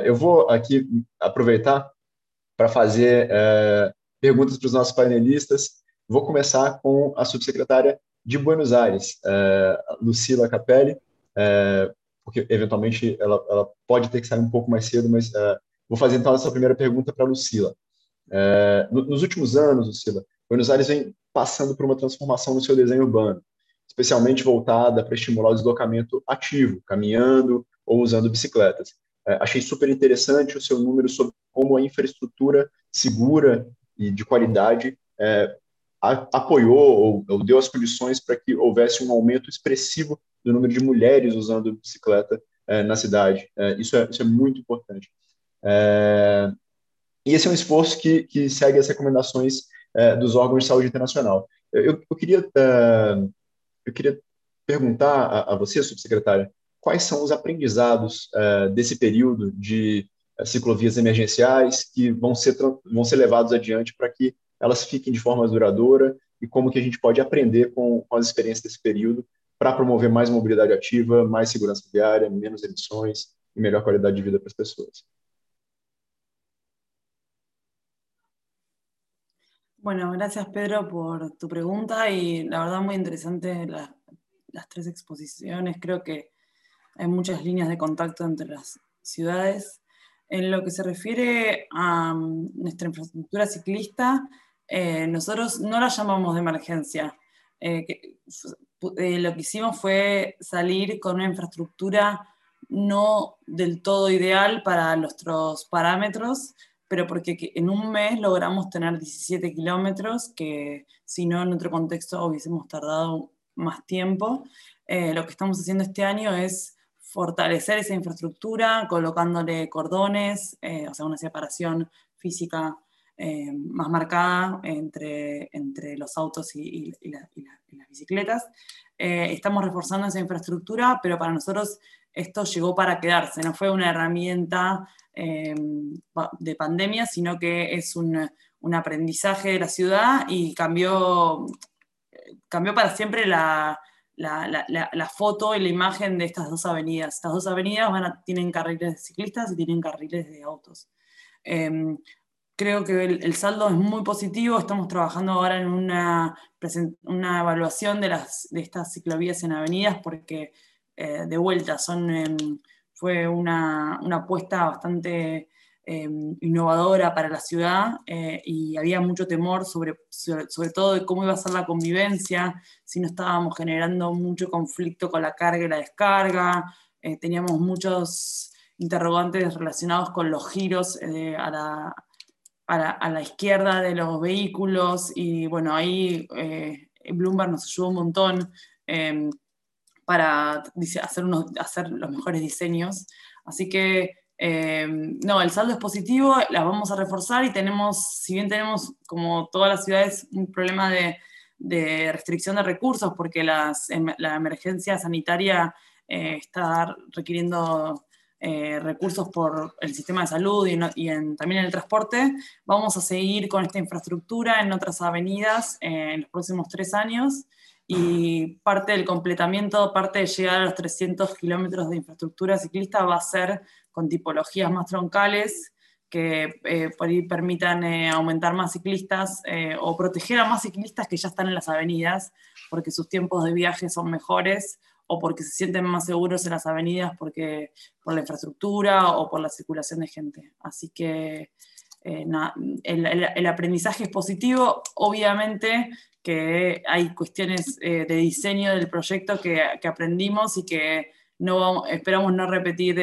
Eu vou aqui aproveitar para fazer perguntas para os nossos panelistas. Vou começar com a subsecretária de Buenos Aires, é, Lucila Capelli, é, porque eventualmente ela, ela, pode ter que sair um pouco mais cedo, mas é, vou fazer então essa primeira pergunta para Lucila. É, no, nos últimos anos, Lucila, Buenos Aires vem passando por uma transformação no seu desenho urbano, especialmente voltada para estimular o deslocamento ativo, caminhando ou usando bicicletas. É, achei super interessante o seu número sobre como a infraestrutura segura e de qualidade é, apoiou ou, ou, deu as condições para que houvesse um aumento expressivo do número de mulheres usando bicicleta é, na cidade. É, isso, é, isso, é, muito importante. É, e esse é um esforço que, que segue as recomendações dos órgãos de saúde internacional. Eu, eu queria, eu queria perguntar a, a você, subsecretária, quais são os aprendizados desse período de ciclovias emergenciais que vão ser, vão ser levados adiante para que elas fiquem de forma duradoura e como que a gente pode aprender com, com as experiências desse período para promover mais mobilidade ativa, mais segurança viária, menos emissões e melhor qualidade de vida para as pessoas. Bueno, gracias Pedro por tu pregunta y la verdad muy interesante la, las tres exposiciones. Creo que hay muchas líneas de contacto entre las ciudades. En lo que se refiere a mm, nuestra infraestructura ciclista, eh, nosotros no la llamamos de emergencia. Eh, eh, lo que hicimos fue salir con una infraestructura no del todo ideal para nuestros parámetros, pero porque en un mes logramos tener 17 kilómetros, que si no en otro contexto hubiésemos tardado más tiempo. lo que estamos haciendo este año es fortalecer esa infraestructura colocándole cordones, o sea, una separación física eh, más marcada entre, entre los autos y, las bicicletas. Eh, estamos reforzando esa infraestructura, pero para nosotros esto llegó para quedarse, no fue una herramienta eh, de pandemia, sino que es un, un, aprendizaje de la ciudad y cambió, cambió para siempre la, la, la, la, foto y la imagen de estas dos avenidas. Estas dos avenidas van a, tienen carriles de ciclistas y tienen carriles de autos. Creo que el, saldo es muy positivo. Estamos trabajando ahora en una, una evaluación de, las, de estas ciclovías en avenidas porque eh, de vuelta son, em, fue una, una, apuesta bastante em, innovadora para la ciudad eh, y había mucho temor sobre, sobre, todo de cómo iba a ser la convivencia, si no estábamos generando mucho conflicto con la carga y la descarga. Eh, teníamos muchos interrogantes relacionados con los giros a la, a, la, izquierda de los vehículos y bueno, ahí Bloomberg nos ayudó un montón em, para hacer, unos, hacer los mejores diseños. Así que em, no, el saldo es positivo, las vamos a reforzar y tenemos, si bien tenemos como todas las ciudades un problema de, restricción de recursos porque las, em, la emergencia sanitaria eh, está requiriendo eh, recursos por el sistema de salud y, también en el transporte, vamos a seguir con esta infraestructura en otras avenidas eh, en los próximos tres años y parte del completamiento, parte de llegar a los 300 kilómetros de infraestructura ciclista va a ser con tipologías más troncales que eh, por ahí permitan aumentar más ciclistas o proteger a más ciclistas que ya están en las avenidas porque sus tiempos de viaje son mejores o porque se sienten más seguros en las avenidas porque, por la infraestructura o por la circulación de gente. Así que eh, el, aprendizaje es positivo. Obviamente que hay cuestiones eh, de diseño del proyecto que, aprendimos y que no esperamos no repetir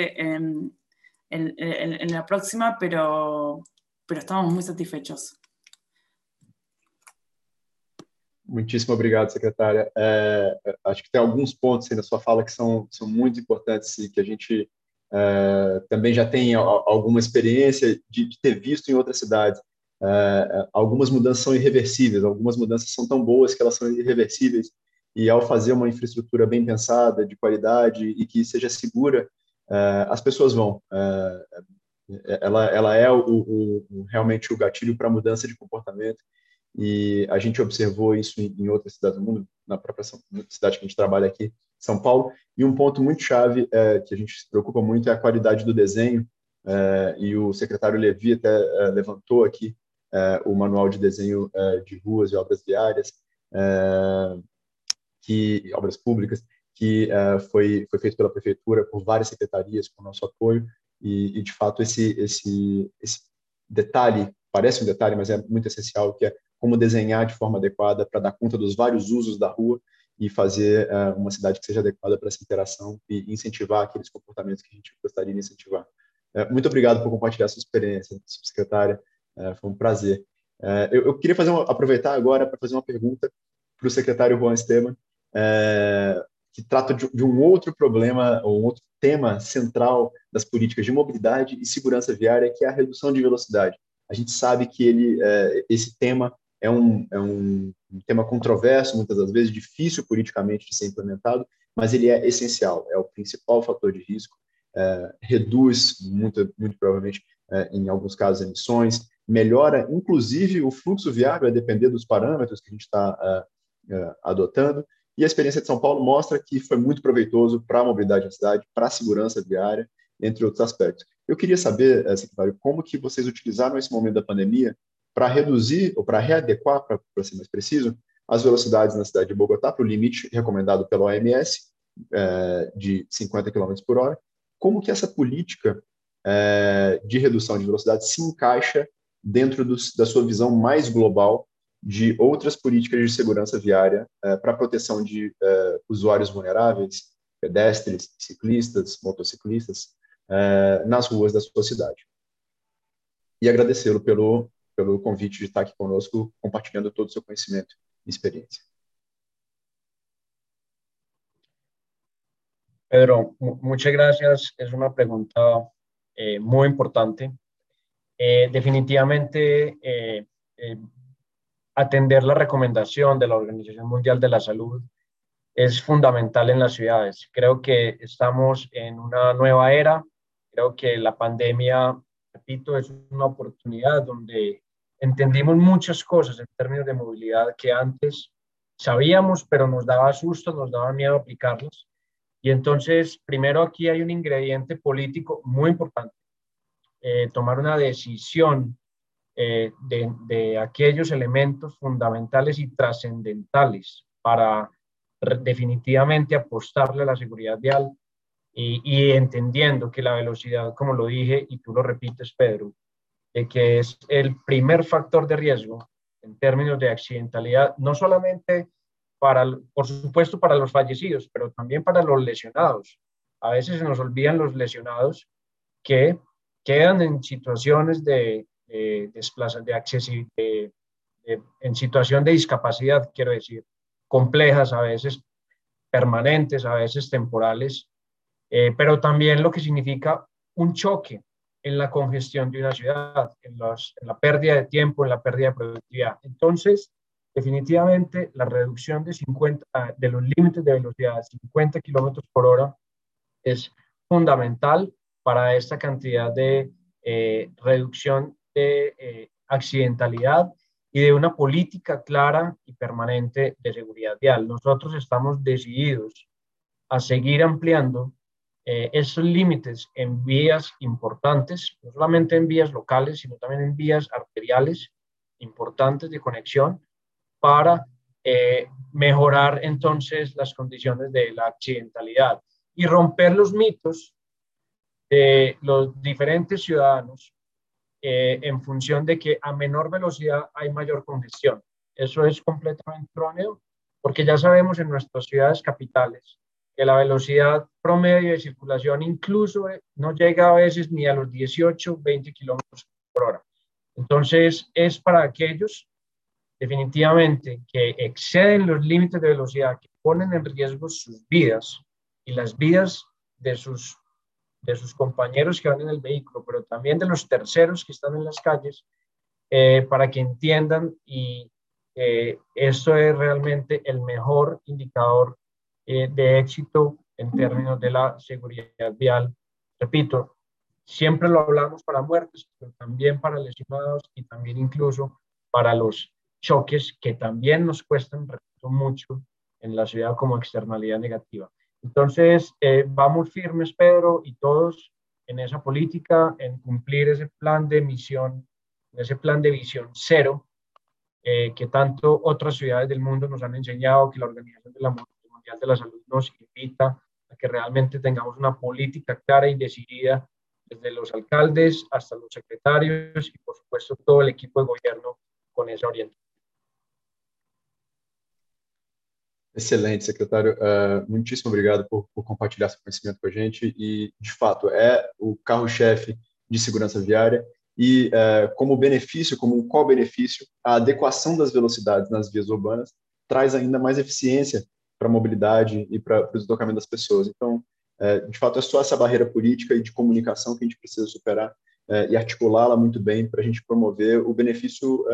en la próxima, pero, pero estamos muy satisfechos. Muitíssimo obrigado, secretária. É, acho que tem alguns pontos aí na sua fala que são, são muito importantes e que a gente é, também já tem alguma experiência de, de, ter visto em outras cidades. É, algumas mudanças são irreversíveis, algumas mudanças são tão boas que elas são irreversíveis e ao fazer uma infraestrutura bem pensada, de qualidade e que seja segura, é, as pessoas vão. É, ela, ela é o, o, o, realmente o gatilho para mudança de comportamento e a gente observou isso em, em outras cidades do mundo, na própria cidade que a gente trabalha aqui, São Paulo. E um ponto muito chave que a gente se preocupa muito é a qualidade do desenho. E o secretário Levi até levantou aqui o manual de desenho de ruas e obras viárias, que obras públicas, que foi foi feito pela prefeitura por várias secretarias com nosso apoio. E, e de fato esse esse esse detalhe parece um detalhe, mas é muito essencial, que é como desenhar de forma adequada para dar conta dos vários usos da rua e fazer uh, uma cidade que seja adequada para essa interação e incentivar aqueles comportamentos que a gente gostaria de incentivar. Uh, muito obrigado por compartilhar sua experiência, subsecretária. Uh, foi um prazer. Eu, eu, queria fazer uma, aproveitar agora para fazer uma pergunta para o secretário Juan Esteban, que trata de, de, um outro problema, ou um outro tema central das políticas de mobilidade e segurança viária, que é a redução de velocidade. A gente sabe que ele, esse tema é um, é um, tema controverso, muitas das vezes difícil politicamente de ser implementado, mas ele é essencial, é o principal fator de risco, é, reduz muito, muito provavelmente, é, em alguns casos, emissões, melhora inclusive o fluxo viário, a depender dos parâmetros que a gente está é, é, adotando, e a experiência de São Paulo mostra que foi muito proveitoso para a mobilidade na cidade, para a segurança viária, entre outros aspectos. Eu queria saber, é, secretário, como que vocês utilizaram esse momento da pandemia para reduzir ou para readequar, para ser mais preciso, as velocidades na cidade de Bogotá para o limite recomendado pela OMS é, de 50 km por hora. Como que essa política é, de redução de velocidade se encaixa dentro dos, da sua visão mais global de outras políticas de segurança viária é, para proteção de é, usuários vulneráveis, pedestres, ciclistas, motociclistas, é, nas ruas da sua cidade. E agradecê-lo pelo pelo convite de estar aqui conosco, compartilhando todo o seu conhecimento e experiência. Pedro, muchas gracias. Es una pregunta eh, muy importante. Eh, definitivamente, eh, eh, atender la recomendación de la Organización Mundial de la Salud es fundamental en las ciudades. Creo que estamos en una nueva era. Creo que la pandemia, repito, es una oportunidad donde entendimos muchas cosas en términos de movilidad que antes sabíamos, pero nos daba susto, nos daba miedo aplicarlas. Y entonces, primero aquí hay un ingrediente político muy importante, eh, tomar una decisión eh, de, aquellos elementos fundamentales y trascendentales para definitivamente apostarle a la seguridad vial y, entendiendo que la velocidad, como lo dije y tú lo repites, Pedro, que es el primer factor de riesgo en términos de accidentalidad, no solamente para, por supuesto, para los fallecidos, pero también para los lesionados. A veces se nos olvidan los lesionados que quedan en situaciones de, de, de accesibilidad, en situación de discapacidad, quiero decir, complejas, a veces permanentes, a veces temporales, eh, pero también lo que significa un choque en la congestión de una ciudad, en, en, la pérdida de tiempo, en la pérdida de productividad. Entonces, definitivamente, la reducción de, 50, de los límites de velocidad a 50 kilómetros por hora es fundamental para esta cantidad de eh, reducción de eh, accidentalidad y de una política clara y permanente de seguridad vial. Nosotros estamos decididos a seguir ampliando eh, esos límites en vías importantes, no solamente en vías locales, sino también en vías arteriales importantes de conexión para eh, mejorar entonces las condiciones de la accidentalidad y romper los mitos de los diferentes ciudadanos eh, en función de que a menor velocidad hay mayor congestión. Eso es completamente erróneo porque ya sabemos en nuestras ciudades capitales que la velocidad promedio de circulación incluso eh, no llega a veces ni a los 18, 20 kilómetros por hora. Entonces, es para aquellos definitivamente que exceden los límites de velocidad, que ponen en riesgo sus vidas y las vidas de sus, de sus compañeros que van en el vehículo, pero también de los terceros que están en las calles, eh, para que entiendan y eh, esto es realmente el mejor indicador eh, de éxito en términos de la seguridad vial. Repito, siempre lo hablamos para muertes, pero también para lesionados y también incluso para los choques que también nos cuestan mucho en la ciudad como externalidad negativa. Entonces, eh, vamos firmes, Pedro, y todos en esa política, en cumplir ese plan de misión, ese plan de visión cero, eh, que tanto otras ciudades del mundo nos han enseñado, que la Organización de la de la Salud nos invita a que realmente tengamos una política clara y decidida desde los alcaldes hasta los secretarios y por supuesto todo el equipo de gobierno con esa orientación. Excelente, secretário. Uh, muitíssimo obrigado por, por, compartilhar seu conhecimento com a gente. E, de fato, é o carro-chefe de segurança viária. E, uh, como benefício, como um co-benefício, a adequação das velocidades nas vias urbanas traz ainda mais eficiência para a mobilidade e para o deslocamento das pessoas. Então, é, de fato, é só essa barreira política e de comunicação que a gente precisa superar e articulá-la muito bem para a gente promover o benefício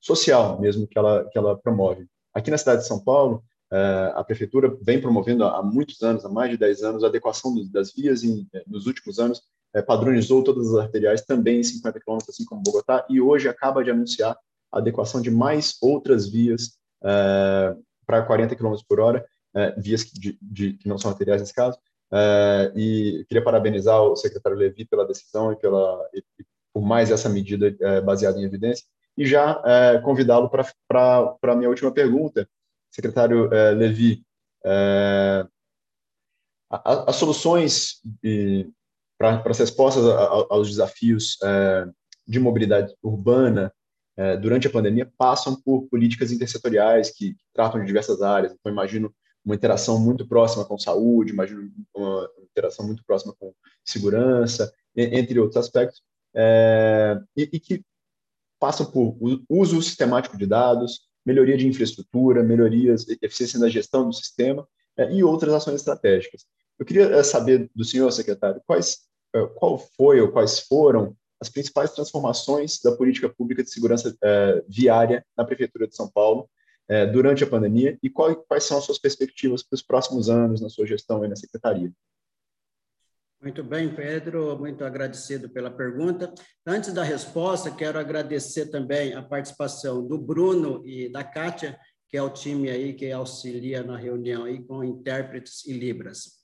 social mesmo que ela, que ela promove. Aqui na cidade de São Paulo, é, a prefeitura vem promovendo há muitos anos, há mais de 10 anos, a adequação das vias e, nos últimos anos, é, padronizou todas as arteriais também em 50 km, assim como Bogotá, e hoje acaba de anunciar a adequação de mais outras vias é, para 40 km por hora, é, vias de, de, que não são arteriais nesse caso. É, e queria parabenizar o secretário Levi pela decisão e, pela, e, por mais essa medida baseada em evidência. E já é, convidá-lo para a minha última pergunta, secretário é, Levi. É, as soluções para as respostas aos desafios de mobilidade urbana é, durante a pandemia passam por políticas intersetoriais que, que tratam de diversas áreas. Então, imagino uma interação muito próxima com saúde, imagino uma interação muito próxima com segurança, entre outros aspectos, é, e, e, que passam por uso sistemático de dados, melhoria de infraestrutura, melhorias, eficiência na gestão do sistema é, e outras ações estratégicas. Eu queria é, saber do senhor, secretário, quais, é, qual foi ou quais foram as principais transformações da política pública de segurança viária na Prefeitura de São Paulo durante a pandemia e quais são as suas perspectivas para os próximos anos na sua gestão e na Secretaria. Muito bem, Pedro, muito agradecido pela pergunta. Antes da resposta, quero agradecer também a participação do Bruno e da Kátia, que é o time aí que auxilia na reunião aí com intérpretes e libras.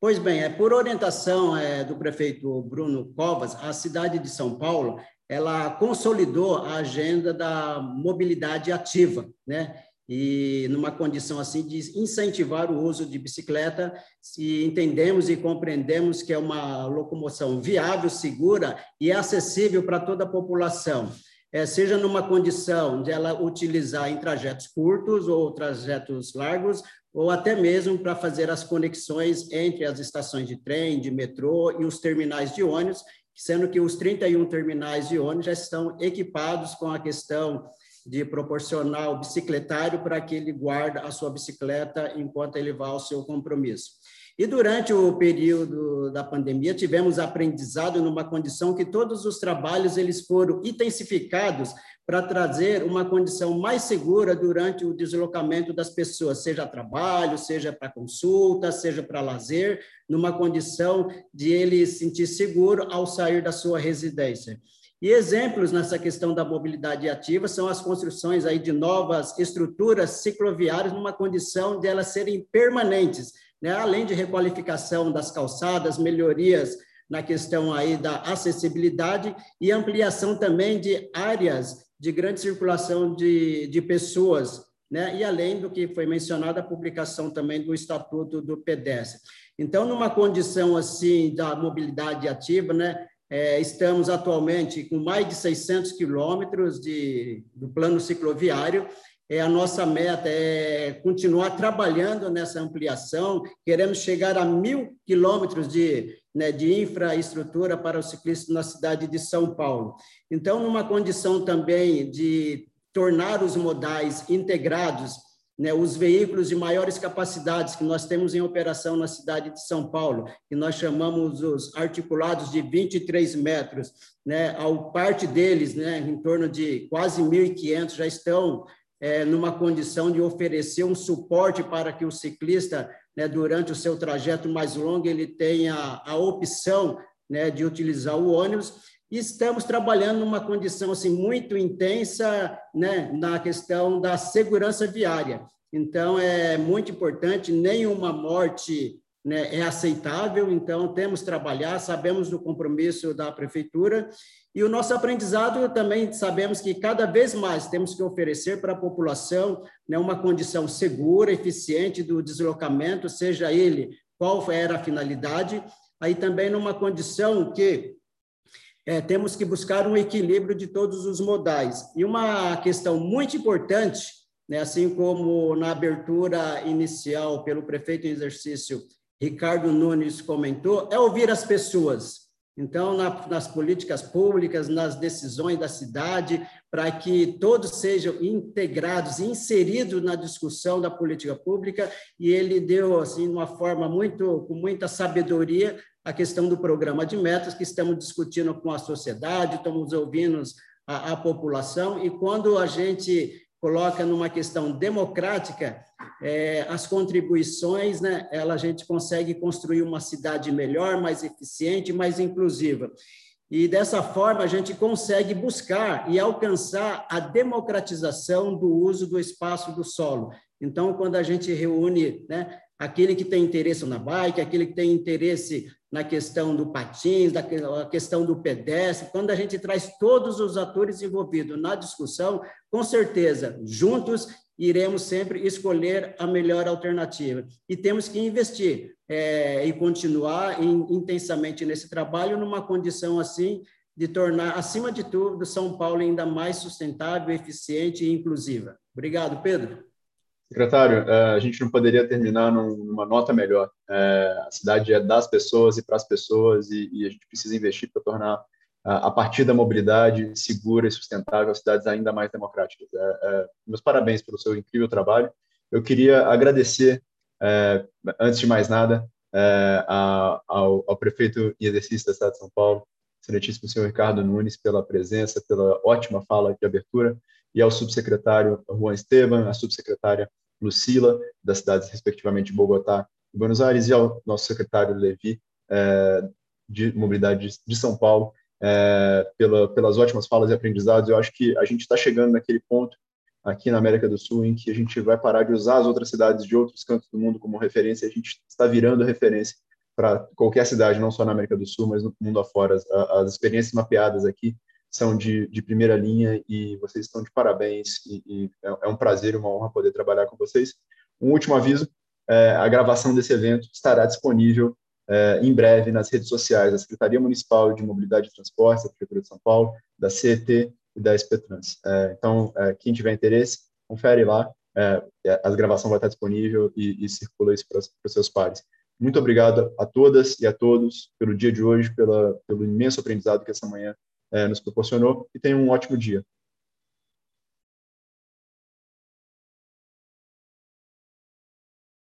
Pois bem, é por orientação é, do prefeito Bruno Covas, a cidade de São Paulo ela consolidou a agenda da mobilidade ativa, né? E numa condição assim de incentivar o uso de bicicleta, se entendemos e compreendemos que é uma locomoção viável, segura e acessível para toda a população é, seja numa condição de ela utilizar em trajetos curtos ou trajetos largos, ou até mesmo para fazer as conexões entre as estações de trem, de metrô e os terminais de ônibus, sendo que os 31 terminais de ônibus já estão equipados com a questão de proporcionar o bicicletário para que ele guarde a sua bicicleta enquanto ele vai ao seu compromisso. E durante o período da pandemia, tivemos aprendizado numa condição que todos os trabalhos eles foram intensificados para trazer uma condição mais segura durante o deslocamento das pessoas, seja trabalho, seja para consulta, seja para lazer, numa condição de ele se sentir seguro ao sair da sua residência. E exemplos nessa questão da mobilidade ativa são as construções aí de novas estruturas cicloviárias numa condição de elas serem permanentes, né? além de requalificação das calçadas, melhorias na questão aí da acessibilidade e ampliação também de áreas de grande circulação de, de pessoas, né? e além do que foi mencionado, a publicação também do Estatuto do Pedestre. Então, numa condição assim da mobilidade ativa, né? É, estamos atualmente com mais de 600 quilômetros de, do plano cicloviário. É, a nossa meta é continuar trabalhando nessa ampliação. Queremos chegar a mil quilômetros de, né, de infraestrutura para os ciclistas na cidade de São Paulo. Então, numa condição também de tornar os modais integrados, né, os veículos de maiores capacidades que nós temos em operação na cidade de São Paulo, que nós chamamos os articulados de 23 metros, né, ao parte deles, né, em torno de quase 1.500, já estão é, numa condição de oferecer um suporte para que o ciclista, né, durante o seu trajeto mais longo, ele tenha a opção né, de utilizar o ônibus e estamos trabalhando numa condição assim muito intensa, né, na questão da segurança viária. Então é muito importante, nenhuma morte né, é aceitável, então temos que trabalhar, sabemos do compromisso da prefeitura. E o nosso aprendizado também sabemos que cada vez mais temos que oferecer para a população né, uma condição segura, eficiente do deslocamento, seja ele qual era a finalidade, aí também numa condição que é, temos que buscar um equilíbrio de todos os modais. E uma questão muito importante, né, assim como na abertura inicial pelo prefeito em exercício Ricardo Nunes comentou, é ouvir as pessoas. Então, na, nas políticas públicas, nas decisões da cidade, para que todos sejam integrados, inseridos na discussão da política pública, e ele deu, assim, uma forma muito, com muita sabedoria, a questão do programa de metas, que estamos discutindo com a sociedade, estamos ouvindo a, a população, e quando a gente coloca numa questão democrática, é, as contribuições, né, ela, a gente consegue construir uma cidade melhor, mais eficiente, mais inclusiva. E dessa forma a gente consegue buscar e alcançar a democratização do uso do espaço do solo. Então, quando a gente reúne né, aquele que tem interesse na bike, aquele que tem interesse na questão do patins, da questão do pedestre, quando a gente traz todos os atores envolvidos na discussão, com certeza, juntos iremos sempre escolher a melhor alternativa. E temos que investir é, e continuar in, intensamente nesse trabalho, numa condição assim de tornar, acima de tudo, São Paulo ainda mais sustentável, eficiente e inclusiva. Obrigado, Pedro. Secretário, é, a gente não poderia terminar numa nota melhor. É, a cidade é das pessoas e para as pessoas, e, a gente precisa investir para tornar, a partir da mobilidade segura e sustentável, as cidades ainda mais democráticas. É, meus parabéns pelo seu incrível trabalho. Eu queria agradecer, antes de mais nada, ao prefeito em exercício da cidade de São Paulo, excelentíssimo senhor Ricardo Nunes, pela presença, pela ótima fala de abertura e ao subsecretário Juan Esteban, à subsecretária Lucila, das cidades, respectivamente, de Bogotá e Buenos Aires, e ao nosso secretário Levi, é, de Mobilidade de São Paulo, é, pela, pelas ótimas falas e aprendizados. Eu acho que a gente está chegando naquele ponto aqui na América do Sul em que a gente vai parar de usar as outras cidades de outros cantos do mundo como referência, a gente está virando referência para qualquer cidade, não só na América do Sul, mas no mundo afora. As, as experiências mapeadas aqui são de, de primeira linha e vocês estão de parabéns e, e é, é um prazer e uma honra poder trabalhar com vocês. Um último aviso, é, a gravação desse evento estará disponível é, em breve nas redes sociais da Secretaria Municipal de Mobilidade e Transportes, da Prefeitura de São Paulo, da CET e da SPTrans. É, então, é, quem tiver interesse, confere lá. é, a gravação vai estar disponível e, e circula isso para os seus pares. Muito obrigado a todas e a todos pelo dia de hoje, pela, pelo imenso aprendizado que essa manhã nos proporcionou e tenham um ótimo dia.